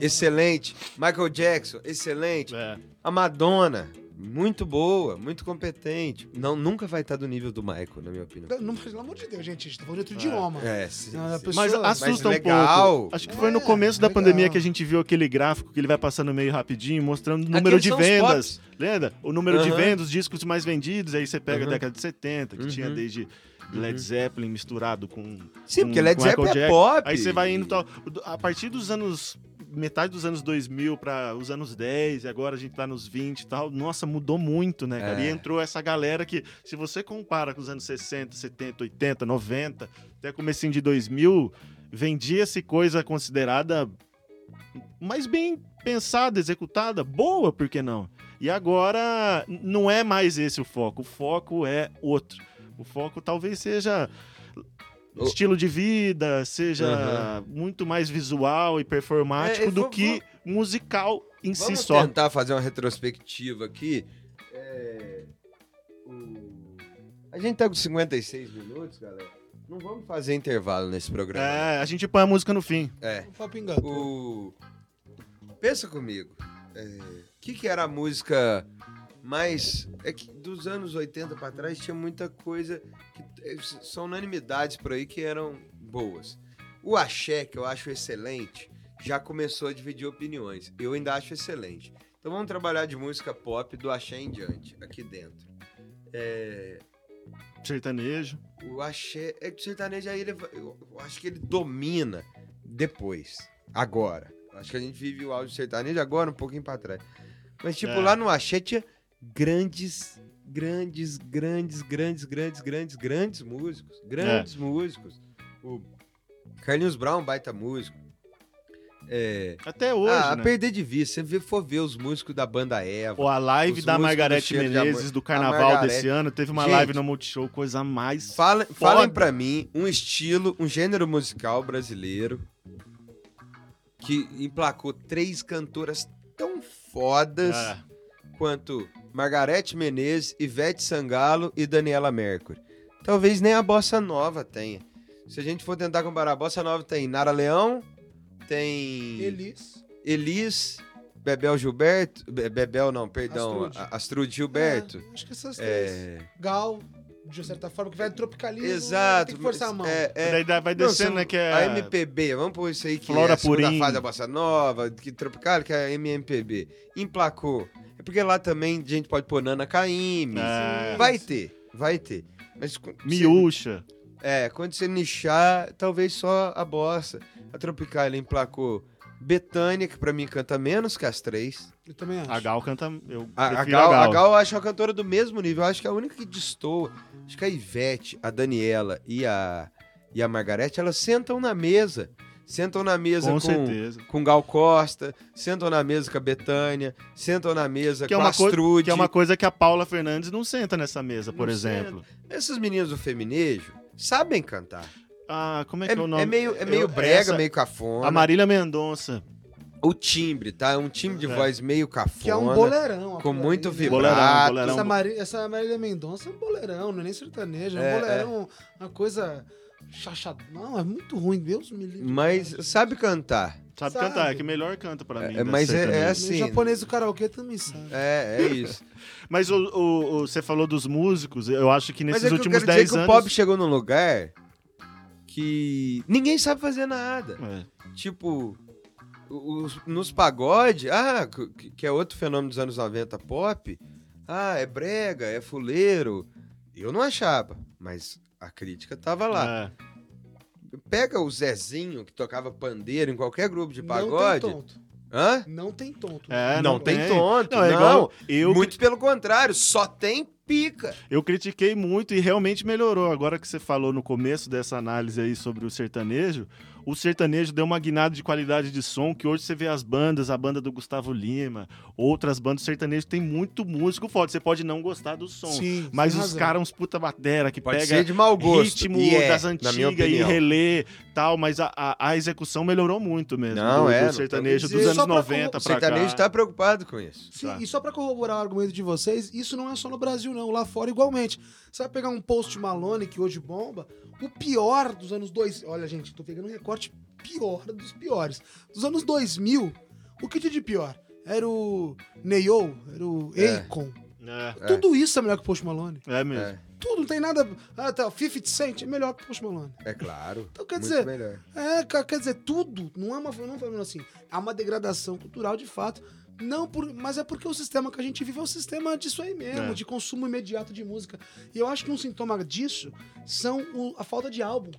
excelente. Michael Jackson, excelente. É. A Madonna, muito boa, muito competente. Não, nunca vai estar do nível do Michael, na minha opinião. Não, mas, pelo amor de Deus, gente, a gente tá falando de outro É. idioma. É, sim, Não, sim. pessoa- Mas Mas assusta um legal. pouco. Acho que foi no É, começo da pandemia que a gente viu aquele gráfico que ele vai passando meio rapidinho, mostrando o número Aqueles de vendas. Lembra? O número de vendas, os discos mais vendidos, aí você pega Uhum. a década de 70, que Uhum. tinha desde Led Uhum. Zeppelin misturado com. Sim, com- porque Led Zeppelin é Jackson. pop. Aí você vai indo tal. A partir dos anos. Metade dos anos 2000 para os anos 10, e agora a gente tá nos 20 e tal. Nossa, mudou muito, né, cara? É. E entrou essa galera que, se você compara com os anos 60, 70, 80, 90, até comecinho de 2000, vendia-se coisa considerada mais bem pensada, executada, boa, por que não? E agora não é mais esse o foco, o foco é outro. O foco talvez seja estilo de vida, seja Aham. muito mais visual e performático É, e do vou- que musical em si Vamos só. tentar fazer uma retrospectiva aqui. É, o- A gente tá com 56 minutos, galera. Não vamos fazer intervalo nesse programa. É, a gente põe a música no fim. É. O... Pensa comigo. O que, que era a música mais. É que dos anos 80 pra trás tinha muita coisa. que eh, São unanimidades por aí que eram boas. O axé, que eu acho excelente, já começou a dividir opiniões. Eu ainda acho excelente. Então vamos trabalhar de música pop do axé em diante, aqui dentro. É, Sertanejo. o axé. É que o sertanejo aí ele, eu, acho que ele domina depois. Agora. Acho que a gente vive o áudio sertanejo agora, um pouquinho pra trás. Mas, tipo, É. lá no axé tinha grandes, grandes, grandes, grandes, grandes, grandes, grandes músicos. Grandes músicos. O Carlinhos Brown, baita músico. É. Até hoje, ah, a né? perder de vista. Você for ver os músicos da banda Eva. Ou a live da Amor. Menezes do A carnaval desse ano. Teve uma Gente. live no Multishow, coisa mais. Fala, Foda. falem pra mim um estilo, um gênero musical brasileiro que emplacou três cantoras tão fodas É. quanto Margarete Menezes, Ivete Sangalo e Daniela Mercury. Talvez nem a Bossa Nova tenha. Se a gente for tentar comparar, a Bossa Nova tem Nara Leão, tem Elis. Elis, Bebel Gilberto, Be- Bebel não, perdão, Astrude. Gilberto. É, acho que essas três. É, Gal, de certa forma, que vai tropicalismo. exato. Tem que forçar a mão. É, é, Daí vai Não, descendo, são- né? Que é. A MPB, vamos pôr isso aí que Flora é a segunda Purim. fase da Bossa Nova, que Tropical, que é a MPB. Emplacou. É porque lá também a gente pode pôr Nana Caymmi. É. Vai ter, vai ter. Mas Miúcha. você- é, quando você nichar, talvez só a bossa. A Tropical ela emplacou Betânia, que pra mim canta menos que as três. Eu também acho. A Gal canta. Eu A, a prefiro Gal, a Gal eu acho uma cantora do mesmo nível. Eu acho que a única que destoa, acho que a Ivete, a Daniela e a, e a Margarete, elas sentam na mesa. Sentam na mesa Com com, com Gal Costa, sentam na mesa com a Betânia, sentam na mesa Que é, com uma a Astrude. que é uma coisa que a Paula Fernandes não senta nessa mesa, por Não exemplo. Essas meninas do feminejo sabem cantar. Ah, como é É, que é o nome? é meio, é meio Eu- brega, essa- meio cafona. A Marília Mendonça. O timbre, tá? É um timbre de É. voz meio cafona. Que é um boleirão. com muito né? vibrato. Boleirão, boleirão. Essa, Mari, essa Marília Mendonça é um boleirão, não é nem sertanejo. É um É, boleirão, uma coisa chachada. Não, é muito ruim, Deus me livre. Mas sabe cantar. Sabe, Sabe. cantar, é que melhor canta pra mim. é, da mas é- é assim- O japonês do karaokê também sabe. É, é isso. Mas o, o- o- você falou dos músicos, eu acho que nesses Mas é que eu últimos dizer 10 que anos. o pop chegou num lugar que ninguém sabe fazer nada. É. Tipo, os- nos pagode, ah, que, que é outro fenômeno dos anos 90 pop, ah, é brega, é fuleiro. Eu não achava, mas a crítica tava lá. É. Pega o Zezinho, que tocava pandeiro em qualquer grupo de Não pagode. tem tonto. Hã? Não tem tonto. É, não, não tem, tem. tonto. Não, Não, é igual eu, muito pelo contrário, só tem pica. eu critiquei muito e realmente melhorou. Agora que você falou no começo dessa análise aí sobre o sertanejo, o sertanejo deu uma guinada de qualidade de som que hoje você vê as bandas, a banda do Gustavo Lima, outras bandas sertanejo tem muito músico foda. Você pode não gostar do som, Sim, mas os caras uns puta batera que Pode pega ser de mau gosto. ritmo e é, das antigas e relê tal, mas a, a, a execução melhorou muito mesmo. Não, do, é, do sertanejo dos anos Só pra 90 O sertanejo cá. tá preocupado com isso. Sim, Tá. e só pra corroborar o argumento de vocês, isso não é só no Brasil, não. Lá fora, igualmente. Você vai pegar um Post Malone, que hoje bomba, o pior dos anos 2000. Olha, gente, tô pegando um recorte pior dos piores. Dos anos 2000, o que tinha de pior? Era o Neo, era o É. Akon. É, É. Tudo isso é melhor que o Post Malone. é mesmo. É, Tudo, não tem nada. Ah, tá, 50 Cent é melhor que o Post Malone. é claro. Então, quer muito dizer, melhor. É, quer dizer, tudo. Não é uma não é falando assim. Há uma degradação cultural de fato. Não por, mas é porque o sistema que a gente vive é um sistema disso aí mesmo, É. de consumo imediato de música. E eu acho que um sintoma disso são o- a falta de álbum.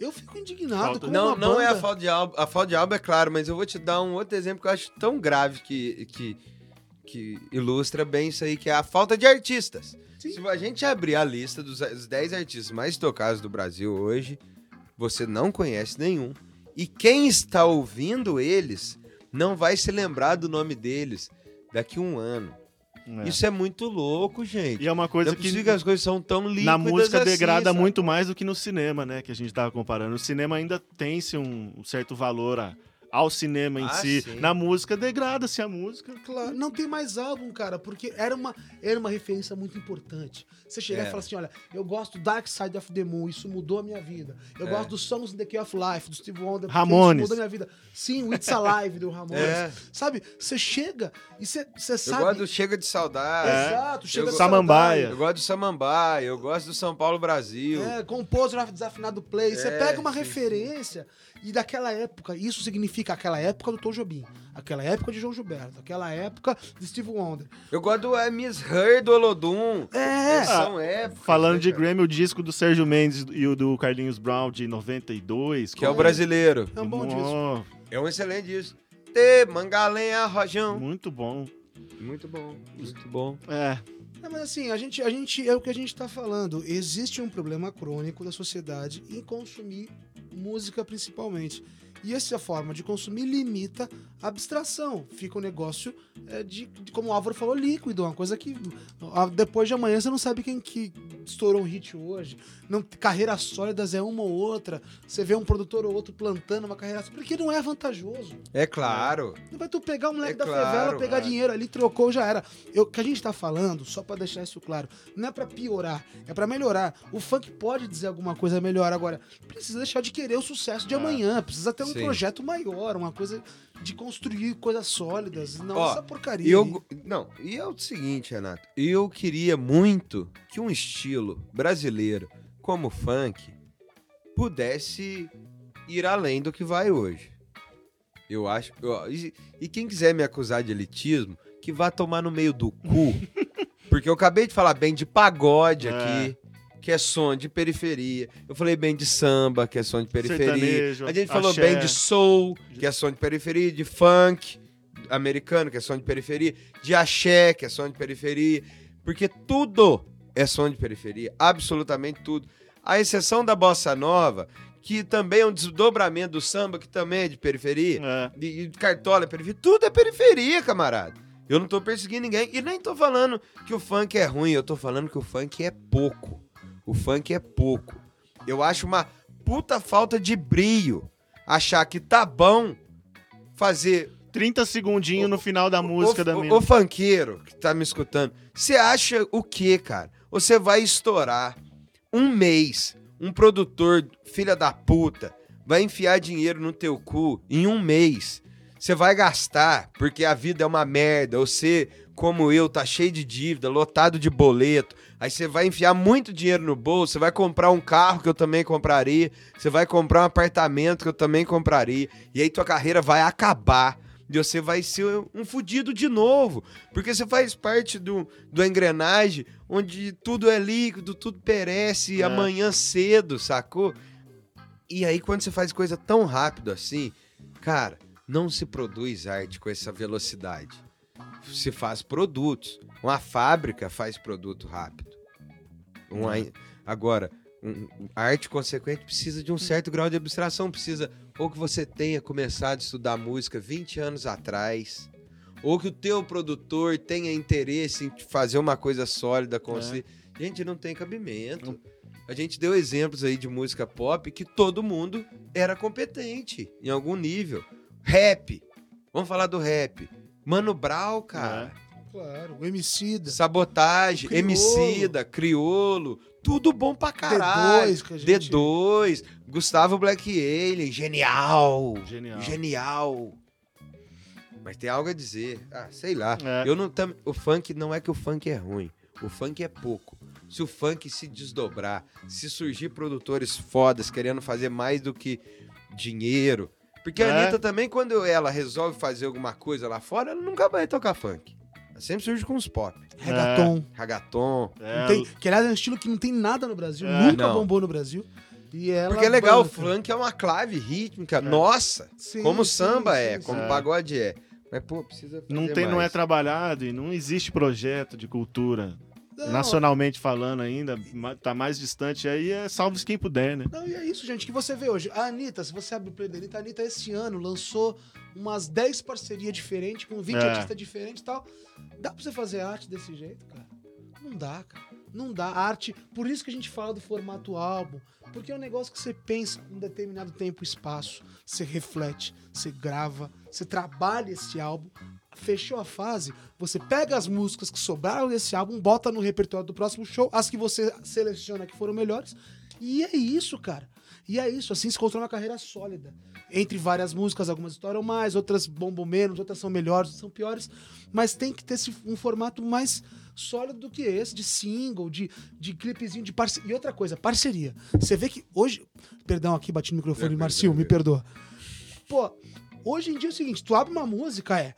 Eu fico indignado Falta- com Não, uma não é a banda- falta de álbum. A falta de álbum é claro, mas eu vou te dar um outro exemplo que eu acho tão grave que, que, que ilustra bem isso aí, que é a falta de artistas. Sim. Se a gente abrir a lista dos os 10 artistas mais tocados do Brasil hoje, você não conhece nenhum. E quem está ouvindo eles não vai se lembrar do nome deles daqui a um ano. É. Isso é muito louco, gente. E é uma é coisa possível que que as coisas são tão líquidas na música assim, degrada sabe? muito mais do que no cinema, né? Que a gente tava comparando. O cinema ainda tem-se um, um certo valor a- ao cinema em Ah, si. sim. Na música, degrada-se a música. Claro, não tem mais álbum, cara, porque era uma, era uma referência muito importante. Você chegar e Era. falar assim: olha, eu gosto do Dark Side of the Moon, isso mudou a minha vida. Eu É. gosto dos Songs in the Key of Life, do Steve Wonder, Ramones. isso mudou a minha vida. Sim, o It's Alive do Ramones. É. Sabe, você chega e você você Eu sabe. gosto do Chega de Saudade. Exato, chega Eu de Samambaia. Eu gosto do Samambaia, eu gosto do São Paulo Brasil. É, Composer Desafinado Play. Você É, pega uma sim, referência e daquela época, isso significa aquela época do Tom Jobim, aquela época de João Gilberto, aquela época de Steve Wonder. Eu gosto do é, Miss Her do Olodum. É, São épocas. Falando né, de? Grammy, o disco do Sérgio Mendes e o do Carlinhos Brown de 92. Que é o como- brasileiro. é um bom disco. É um excelente disco. Tê, Mangalenha, Rojão. Muito bom. Muito bom, muito bom. É, É, mas assim, a gente, a gente é o que a gente tá falando. Existe um problema crônico da sociedade em consumir música principalmente. E essa forma de consumir limita a abstração. Fica um negócio é, de, de, como o Álvaro falou, líquido. Uma coisa que ah, depois de amanhã você não sabe quem que estourou um hit hoje. Não, carreiras sólidas é uma ou outra. Você vê um produtor ou outro plantando uma carreira sólida, porque não é vantajoso. É claro. Não vai tu pegar um moleque É da claro, favela, pegar é. dinheiro ali, trocou, já era. Eu- O que a gente tá falando, só pra deixar isso claro, não é pra piorar, é pra melhorar. O funk pode dizer alguma coisa melhor agora. Precisa deixar de querer o sucesso de É. amanhã. Precisa ter um Sim. projeto maior, uma coisa de construir coisas sólidas. Não Ó, essa porcaria. Eu, não, e é o seguinte, Renato. Eu queria muito que um estilo brasileiro como o funk pudesse ir além do que vai hoje. Eu acho. ó, e, e quem quiser me acusar de elitismo, que vá tomar no meio do cu. Porque eu acabei de falar bem de pagode É. aqui, que é som de periferia. Eu falei bem de samba, que é som de periferia. sertanejo, A gente falou axé. bem de soul, que é som de periferia, de funk americano, que é som de periferia, de axé, que é som de periferia, porque tudo é som de periferia, absolutamente tudo. A exceção da bossa nova, que também é um desdobramento do samba, que também é de periferia, É. e e cartola é periferia, tudo é periferia, camarada. Eu não tô perseguindo ninguém e nem tô falando que o funk é ruim, eu tô falando que o funk é pouco. O funk é pouco. Eu acho uma puta falta de brio achar que tá bom fazer 30 segundinhos no final da música o, da o- mina. o funkeiro que tá me escutando, você acha o quê, cara? Você vai estourar um mês, um produtor filha da puta vai enfiar dinheiro no teu cu em um mês Você vai gastar porque a vida é uma merda. Você, como eu, tá cheio de dívida, lotado de boleto. Aí você vai enfiar muito dinheiro no bolso, você vai comprar um carro que eu também compraria, você vai comprar um apartamento que eu também compraria. E aí tua carreira vai acabar. E você vai ser um fudido de novo. Porque você faz parte do, do engrenagem onde tudo é líquido, tudo perece É. amanhã cedo, sacou? E aí, quando você faz coisa tão rápido assim, cara, não se produz arte com essa velocidade. Se faz produtos. Uma fábrica faz produto rápido. Uma- agora, um- a arte consequente precisa de um certo grau de abstração. Precisa ou que você tenha começado a estudar música 20 anos atrás, ou que o teu produtor tenha interesse em fazer uma coisa sólida com É. você. Gente, não tem cabimento. A gente deu exemplos aí de música pop que todo mundo era competente em algum nível. Rap. Vamos falar do rap. Mano Brown, cara. Claro, o Emicida. Sabotagem, Criolo. Emicida, Criolo, tudo bom pra caralho. D2, que a gente... D2, Gustavo Black Alien, genial. Genial. Genial. Mas tem algo a dizer. Ah, sei lá. É. Eu não tam... O funk não é que o funk é ruim. O funk é pouco. Se o funk se desdobrar, se surgir produtores fodas querendo fazer mais do que dinheiro. Porque a É. Anitta também, quando ela resolve fazer alguma coisa lá fora, ela nunca vai tocar funk. Ela sempre surge com os pop. Reggaeton. Ragaton. É, Não tem, que aliás é um estilo que não tem nada no Brasil, É. nunca Não. bombou no Brasil. E ela Porque é legal, o banca. funk é uma clave rítmica. Nossa! Sim, como o sim, samba sim, é, sim. como o É. pagode é. Mas, pô, precisa fazer não, tem, não é mais. trabalhado e não existe projeto de cultura. Não, Nacionalmente falando ainda, tá mais distante aí, é salve quem puder, né? Não, e é isso, gente, que você vê hoje. A Anitta, se você abre o play da Anitta, a Anitta esse ano lançou umas 10 parcerias diferentes, com 20 É. artistas diferentes e tal. Dá pra você fazer arte desse jeito, cara? Não dá, cara. Não dá. Arte, por isso que a gente fala do formato álbum. Porque é um negócio que você pensa em um determinado tempo e espaço. Você reflete, você grava, você trabalha esse álbum. Fechou a fase, você pega as músicas que sobraram desse álbum, bota no repertório do próximo show, as que você seleciona que foram melhores. E é isso, cara. E é isso, assim se constrói uma carreira sólida. Entre várias músicas, algumas estouram mais, outras bombam menos, outras são melhores, outras são piores. Mas tem que ter esse- um formato mais sólido do que esse, de single, de, de clipezinho, de parceria. E outra coisa, parceria. Você vê que hoje. Perdão aqui, bati no microfone, Tranquilo, Marcio, me tranquilo. perdoa. Pô, hoje em dia é o seguinte: tu abre uma música, é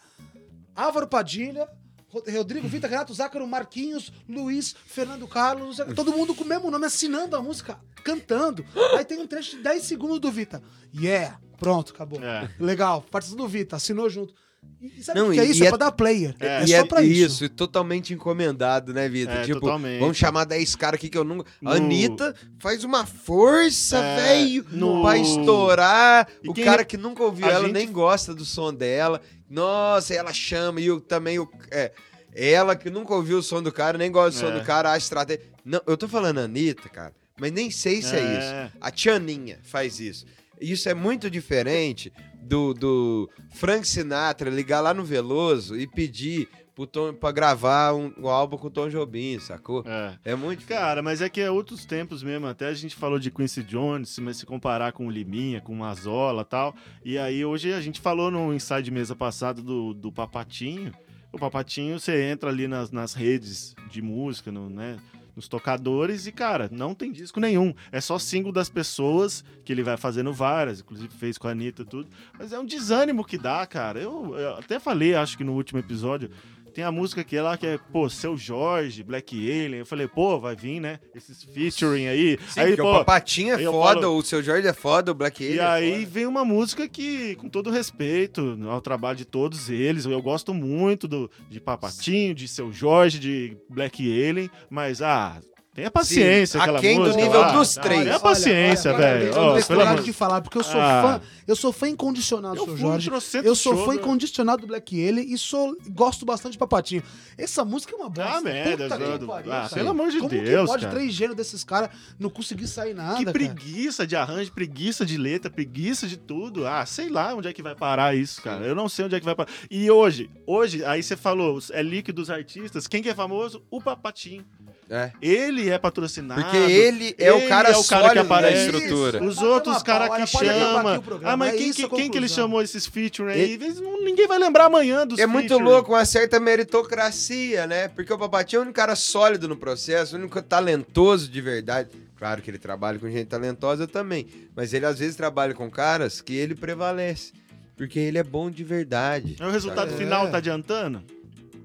Álvaro Padilha. Ro- Rodrigo Vitor, Renato Zácaro, Marquinhos, Luiz, Fernando Carlos, todo mundo com o mesmo nome, assinando a música, cantando. Aí tem um trecho de 10 segundos do Vita. Yeah, pronto, acabou. É. Legal, participa do Vita, assinou junto. E sabe Não, que é isso? e É, é- pra dar player. É, É. e só pra isso. isso, e totalmente encomendado, né, Vitor? É, tipo, totalmente. vamos chamar 10 caras aqui que eu nunca. No- A Anitta faz uma força, É, velho, no- pra estourar. E o quem cara que nunca ouviu a ela gente- nem gosta do som dela. Nossa, ela chama. E o, também o. É, ela que nunca ouviu o som do cara, nem gosta do som É. do cara, acha estratégia. Não, eu tô falando Anitta, cara, mas nem sei se é, É. isso. A Tianinha faz isso. Isso é muito diferente do, do Frank Sinatra ligar lá no Veloso e pedir pro Tom, pra gravar um, um álbum com o Tom Jobim, sacou? É. É muito diferente. Cara, mas é que é outros tempos mesmo. Até a gente falou de Quincy Jones, mas se comparar com o Liminha, com o Mazola e tal. E aí hoje a gente falou no Inside Mesa passado do, do Papatinho. O Papatinho, você entra ali nas, nas redes de música, no, né? Nos tocadores e, cara, não tem disco nenhum. É só single das pessoas, que ele vai fazendo várias, inclusive fez com a Anitta e tudo. Mas é um desânimo que dá, cara. Eu, eu até falei, acho que no último episódio, tem a música que é lá que é, pô, Seu Jorge, Black Alien. Eu falei, pô, vai vir, né? Esses featuring aí. Sim, aí, pô, o Papatinho é aí foda, falo- o seu Jorge é foda, o Black Alien e é aí foda. vem uma música que, com todo respeito ao trabalho de todos eles, eu gosto muito do, de Papatinho, de Seu Jorge, de Black Alien, mas, ah, tenha paciência Sim, aquela aquém do música. nível lá. dos três. Tenha paciência, olha, velho. Eu não tenho coragem de falar, porque eu sou Ah. fã. Eu sou fã incondicional do em Jorge. Eu sou fã do- incondicional do Black Alien e sou, gosto bastante de Papatinho. Essa música é uma bosta. Ah, merda, Puta que Eduardo. pariu, Ah, cara. pelo amor de Como Deus, que pode cara. três gêneros desses caras não conseguir sair nada, Que cara? preguiça de arranjo, preguiça de letra, preguiça de tudo. Ah, sei lá onde é que vai parar isso, cara. Eu não sei onde é que vai parar. E hoje, hoje, aí você falou, é líquido dos artistas. Quem que é famoso? O Papatinho. É. Ele é patrocinado. Porque ele é o ele cara é o cara sólido que aparece. da estrutura. Isso. Os Bateu outros caras que olha, pode acabar chama. aqui o programa, Ah, mas é quem, quem que ele chamou esses featuring aí? Não- Ninguém vai lembrar amanhã dos É muito featuring. louco, uma certa meritocracia, né? Porque o Papatinho é o único cara sólido no processo, o único talentoso de verdade. Claro que ele trabalha com gente talentosa também, mas ele às vezes trabalha com caras que ele prevalece, porque ele é bom de verdade. É o resultado É. final tá adiantando?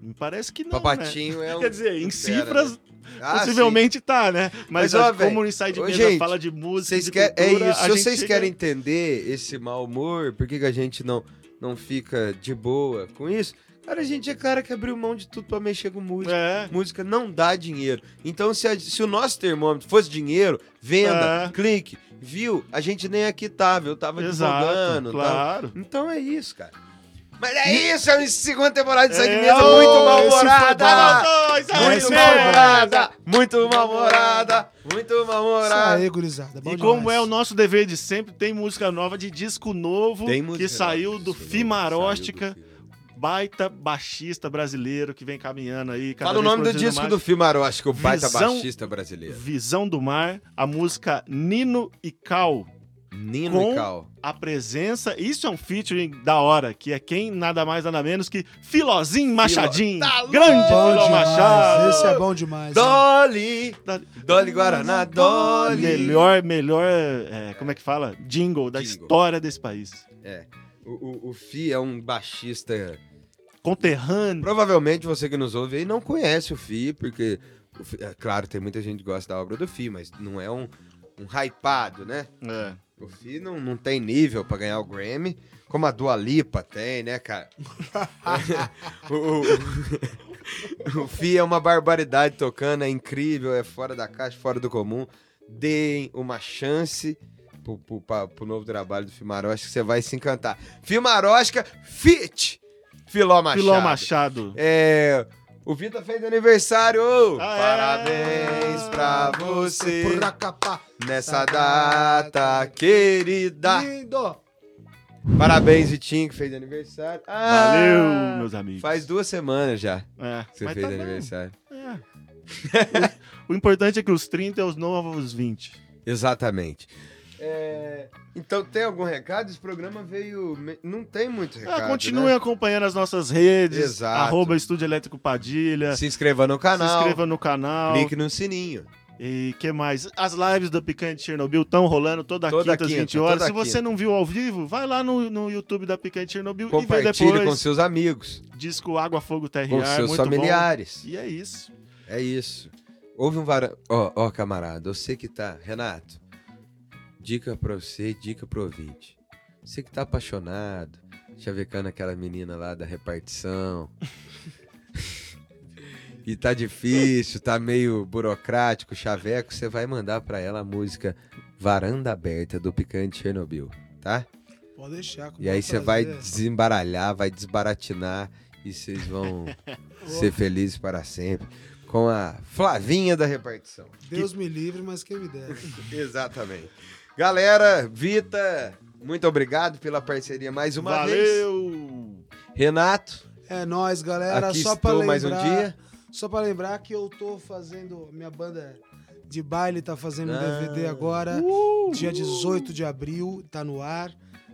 Me parece que não, né? Papatinho é um... Quer dizer, em Espera, cifras, né? Ah, possivelmente tá, né? Mas, Mas, ó, como o Inside ô, Mesa gente, fala de música, de é cultura, isso. a Se vocês chega- querem entender esse mau humor, por que, que a gente não, não fica de boa com isso? Cara, a gente é cara que abriu mão de tudo pra mexer com música. É, Música não dá dinheiro. Então, se, a- se o nosso termômetro fosse dinheiro, venda, É. clique, viu? A gente nem aqui tava. Eu tava exato, divulgando. tava- claro. Então é isso, cara. Mas é isso, é a segunda temporada de Sangue É, Mesa ô, muito mal-humorada! Muito mal-humorada! Muito mal-humorada! Muito Isso mal-humorada! aí, gurizada. bom E como é o nosso dever de sempre, tem música nova de disco novo música que saiu do Fimaróstica, baita baixista brasileiro que vem caminhando aí. cada Fala o nome do disco mais. do Fimaróstica, o baita baixista brasileiro. Visão do Mar, a música Nino e Cal. Nino Com- e Cal. A presença, isso é um featuring da hora, que é quem nada mais nada menos que Filozinho Machadinho. Tá Grande Bom Filó. Machado. Esse é bom demais. Dolly! Dolly. Dolly Guaraná, Dolly! Melhor, melhor, é, como é que fala? Jingle da Jingle. história desse país. É. O, o, o Fi é um baixista. Conterrâneo. Provavelmente você que nos ouve aí não conhece o Fi, porque. é, claro, tem muita gente que gosta da obra do Fi, mas não é um, um hypado, né? É. O Fi não, não tem nível pra ganhar o Grammy, como a Dua Lipa tem, né, cara? o, o, o Fi é uma barbaridade tocando, é incrível, é fora da caixa, fora do comum. Deem uma chance pro, pro, pra- pro novo trabalho do Fimaróstica, que você vai se encantar. Fimaróstica Fit! Filó Machado. Filó Machado. É... O Vitor fez aniversário! Ah, é? Parabéns pra você! Nessa data querida. Lindo. Parabéns, Vitinho, que fez aniversário. Ah, Valeu, meus amigos. Faz duas semanas já É, que você fez tá aniversário. É. o, o importante é que os 30 é os novos 20. Exatamente. É, Então, tem algum recado? Esse programa veio. Não tem muito recado. Ah, continuem né? acompanhando as nossas redes. Exato. Arroba Estúdio Elétrico Padilha. Se inscreva no Se canal. inscreva no canal. Clique no sininho. E que mais? As lives do Picante Chernobyl estão rolando toda, Toda quinta às quinta, 20 horas. Se você quinta. não viu ao vivo, vai lá no, no YouTube da Picante Chernobyl e vê Compartilhe depois. com seus amigos, Disco Água Fogo TRA, com seus muito familiares. bom. E é isso. É isso. Houve um varão. Ó, ó, camarada, você que tá. Renato, dica pra você, dica pro ouvinte. Você que tá apaixonado, chavecando aquela menina lá da repartição. e tá difícil, tá meio burocrático, chaveco, você vai mandar pra ela a música Varanda Aberta do Picante Chernobyl, tá? Pode deixar. com E aí você vai desembaralhar, vai desbaratinar e vocês vão ser felizes para sempre com a Flavinha da repartição. Deus me livre, mas quem me dera. Exatamente. Galera, Vita, muito obrigado pela parceria mais uma vez. Valeu! Renato, É nóis, galera. aqui só pra estou lembrar, mais um dia. Só pra lembrar que eu tô fazendo. Minha banda de baile tá fazendo um Ah. DVD agora. Dia 18 de abril, tá no ar.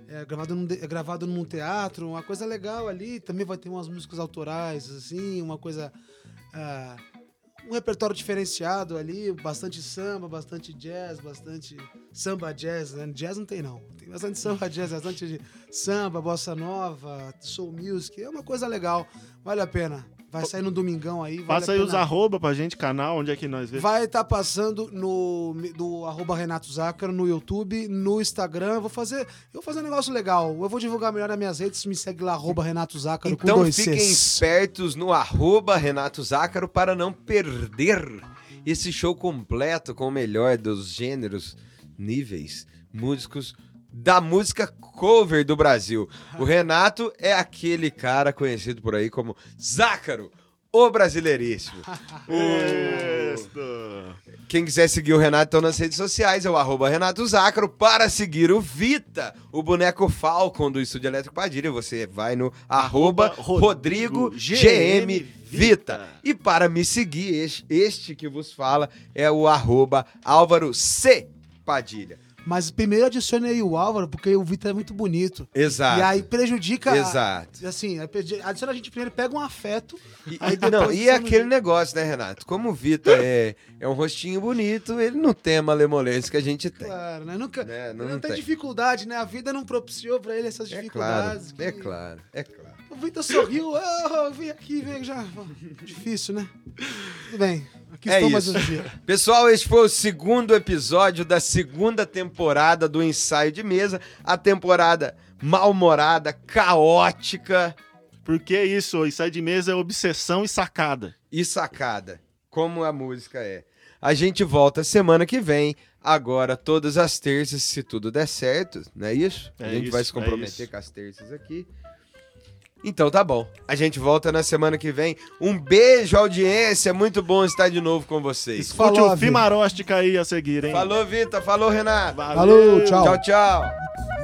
É gravado, num, é gravado num teatro, uma coisa legal ali. Também vai ter umas músicas autorais, assim, uma coisa. ah, um repertório diferenciado ali, bastante samba, bastante jazz, bastante samba jazz, né? Jazz não tem não. Tem bastante samba jazz, bastante samba, bossa nova, soul music, é uma coisa legal, vale a pena. Vai sair no domingão aí, vale Passa aí os arroba pra gente, canal, onde é que nós vê. Vai estar passando no do arroba Renato Zácaro no YouTube, no Instagram. Eu vou fazer, eu vou fazer um negócio legal. Eu vou divulgar melhor nas minhas redes. Me segue lá arroba Renato Zácaro com Então dois fiquem Cs. espertos no arroba Renato Zácaro para não perder esse show completo com o melhor dos gêneros, níveis, músicos da música cover do Brasil. O Renato é aquele cara conhecido por aí como Zácaro, o Brasileiríssimo. Isto. Quem quiser seguir o Renato então, nas redes sociais é o arroba Renato Zacro. Para seguir o Vita, o boneco Falcon do Estúdio Elétrico Padilha, você vai no arroba Rodrigo GM Vita. E para me seguir, este, este que vos fala é o arroba Álvaro C. Padilha. Mas primeiro adicione aí o Álvaro, porque o Vitor é muito bonito. Exato. E aí prejudica. Exato. Assim, adiciona a gente primeiro, pega um afeto. E, não, e é aquele negócio, né, Renato? Como o Vitor é, é um rostinho bonito, ele não tem a malemolência que a gente tem. Claro, né? Nunca. Né? Não, Não tem, tem. dificuldade, né? A vida não propiciou pra ele essas É claro, dificuldades. é que- claro, é claro. O Vitor sorriu, ah, vem aqui, vem já. Difícil, né? Tudo bem. Aqui É estou mais isso. um dia. Pessoal, este foi o segundo episódio da segunda temporada do Ensaio de Mesa. A temporada mal-humorada, caótica Porque isso, e sai de mesa é obsessão e sacada. e sacada, como a música é. A gente volta semana que vem, agora todas as terças, se tudo der certo, não é isso? a É gente isso, vai se é comprometer isso. com as terças aqui. Então tá bom. A gente volta na semana que vem. Um beijo, audiência. Muito bom estar de novo com vocês. Escute Falou, o Vitor. Fimaróstica aí a seguir, hein? Falou, Vitor. Falou, Renato. Falou, tchau. Tchau, tchau.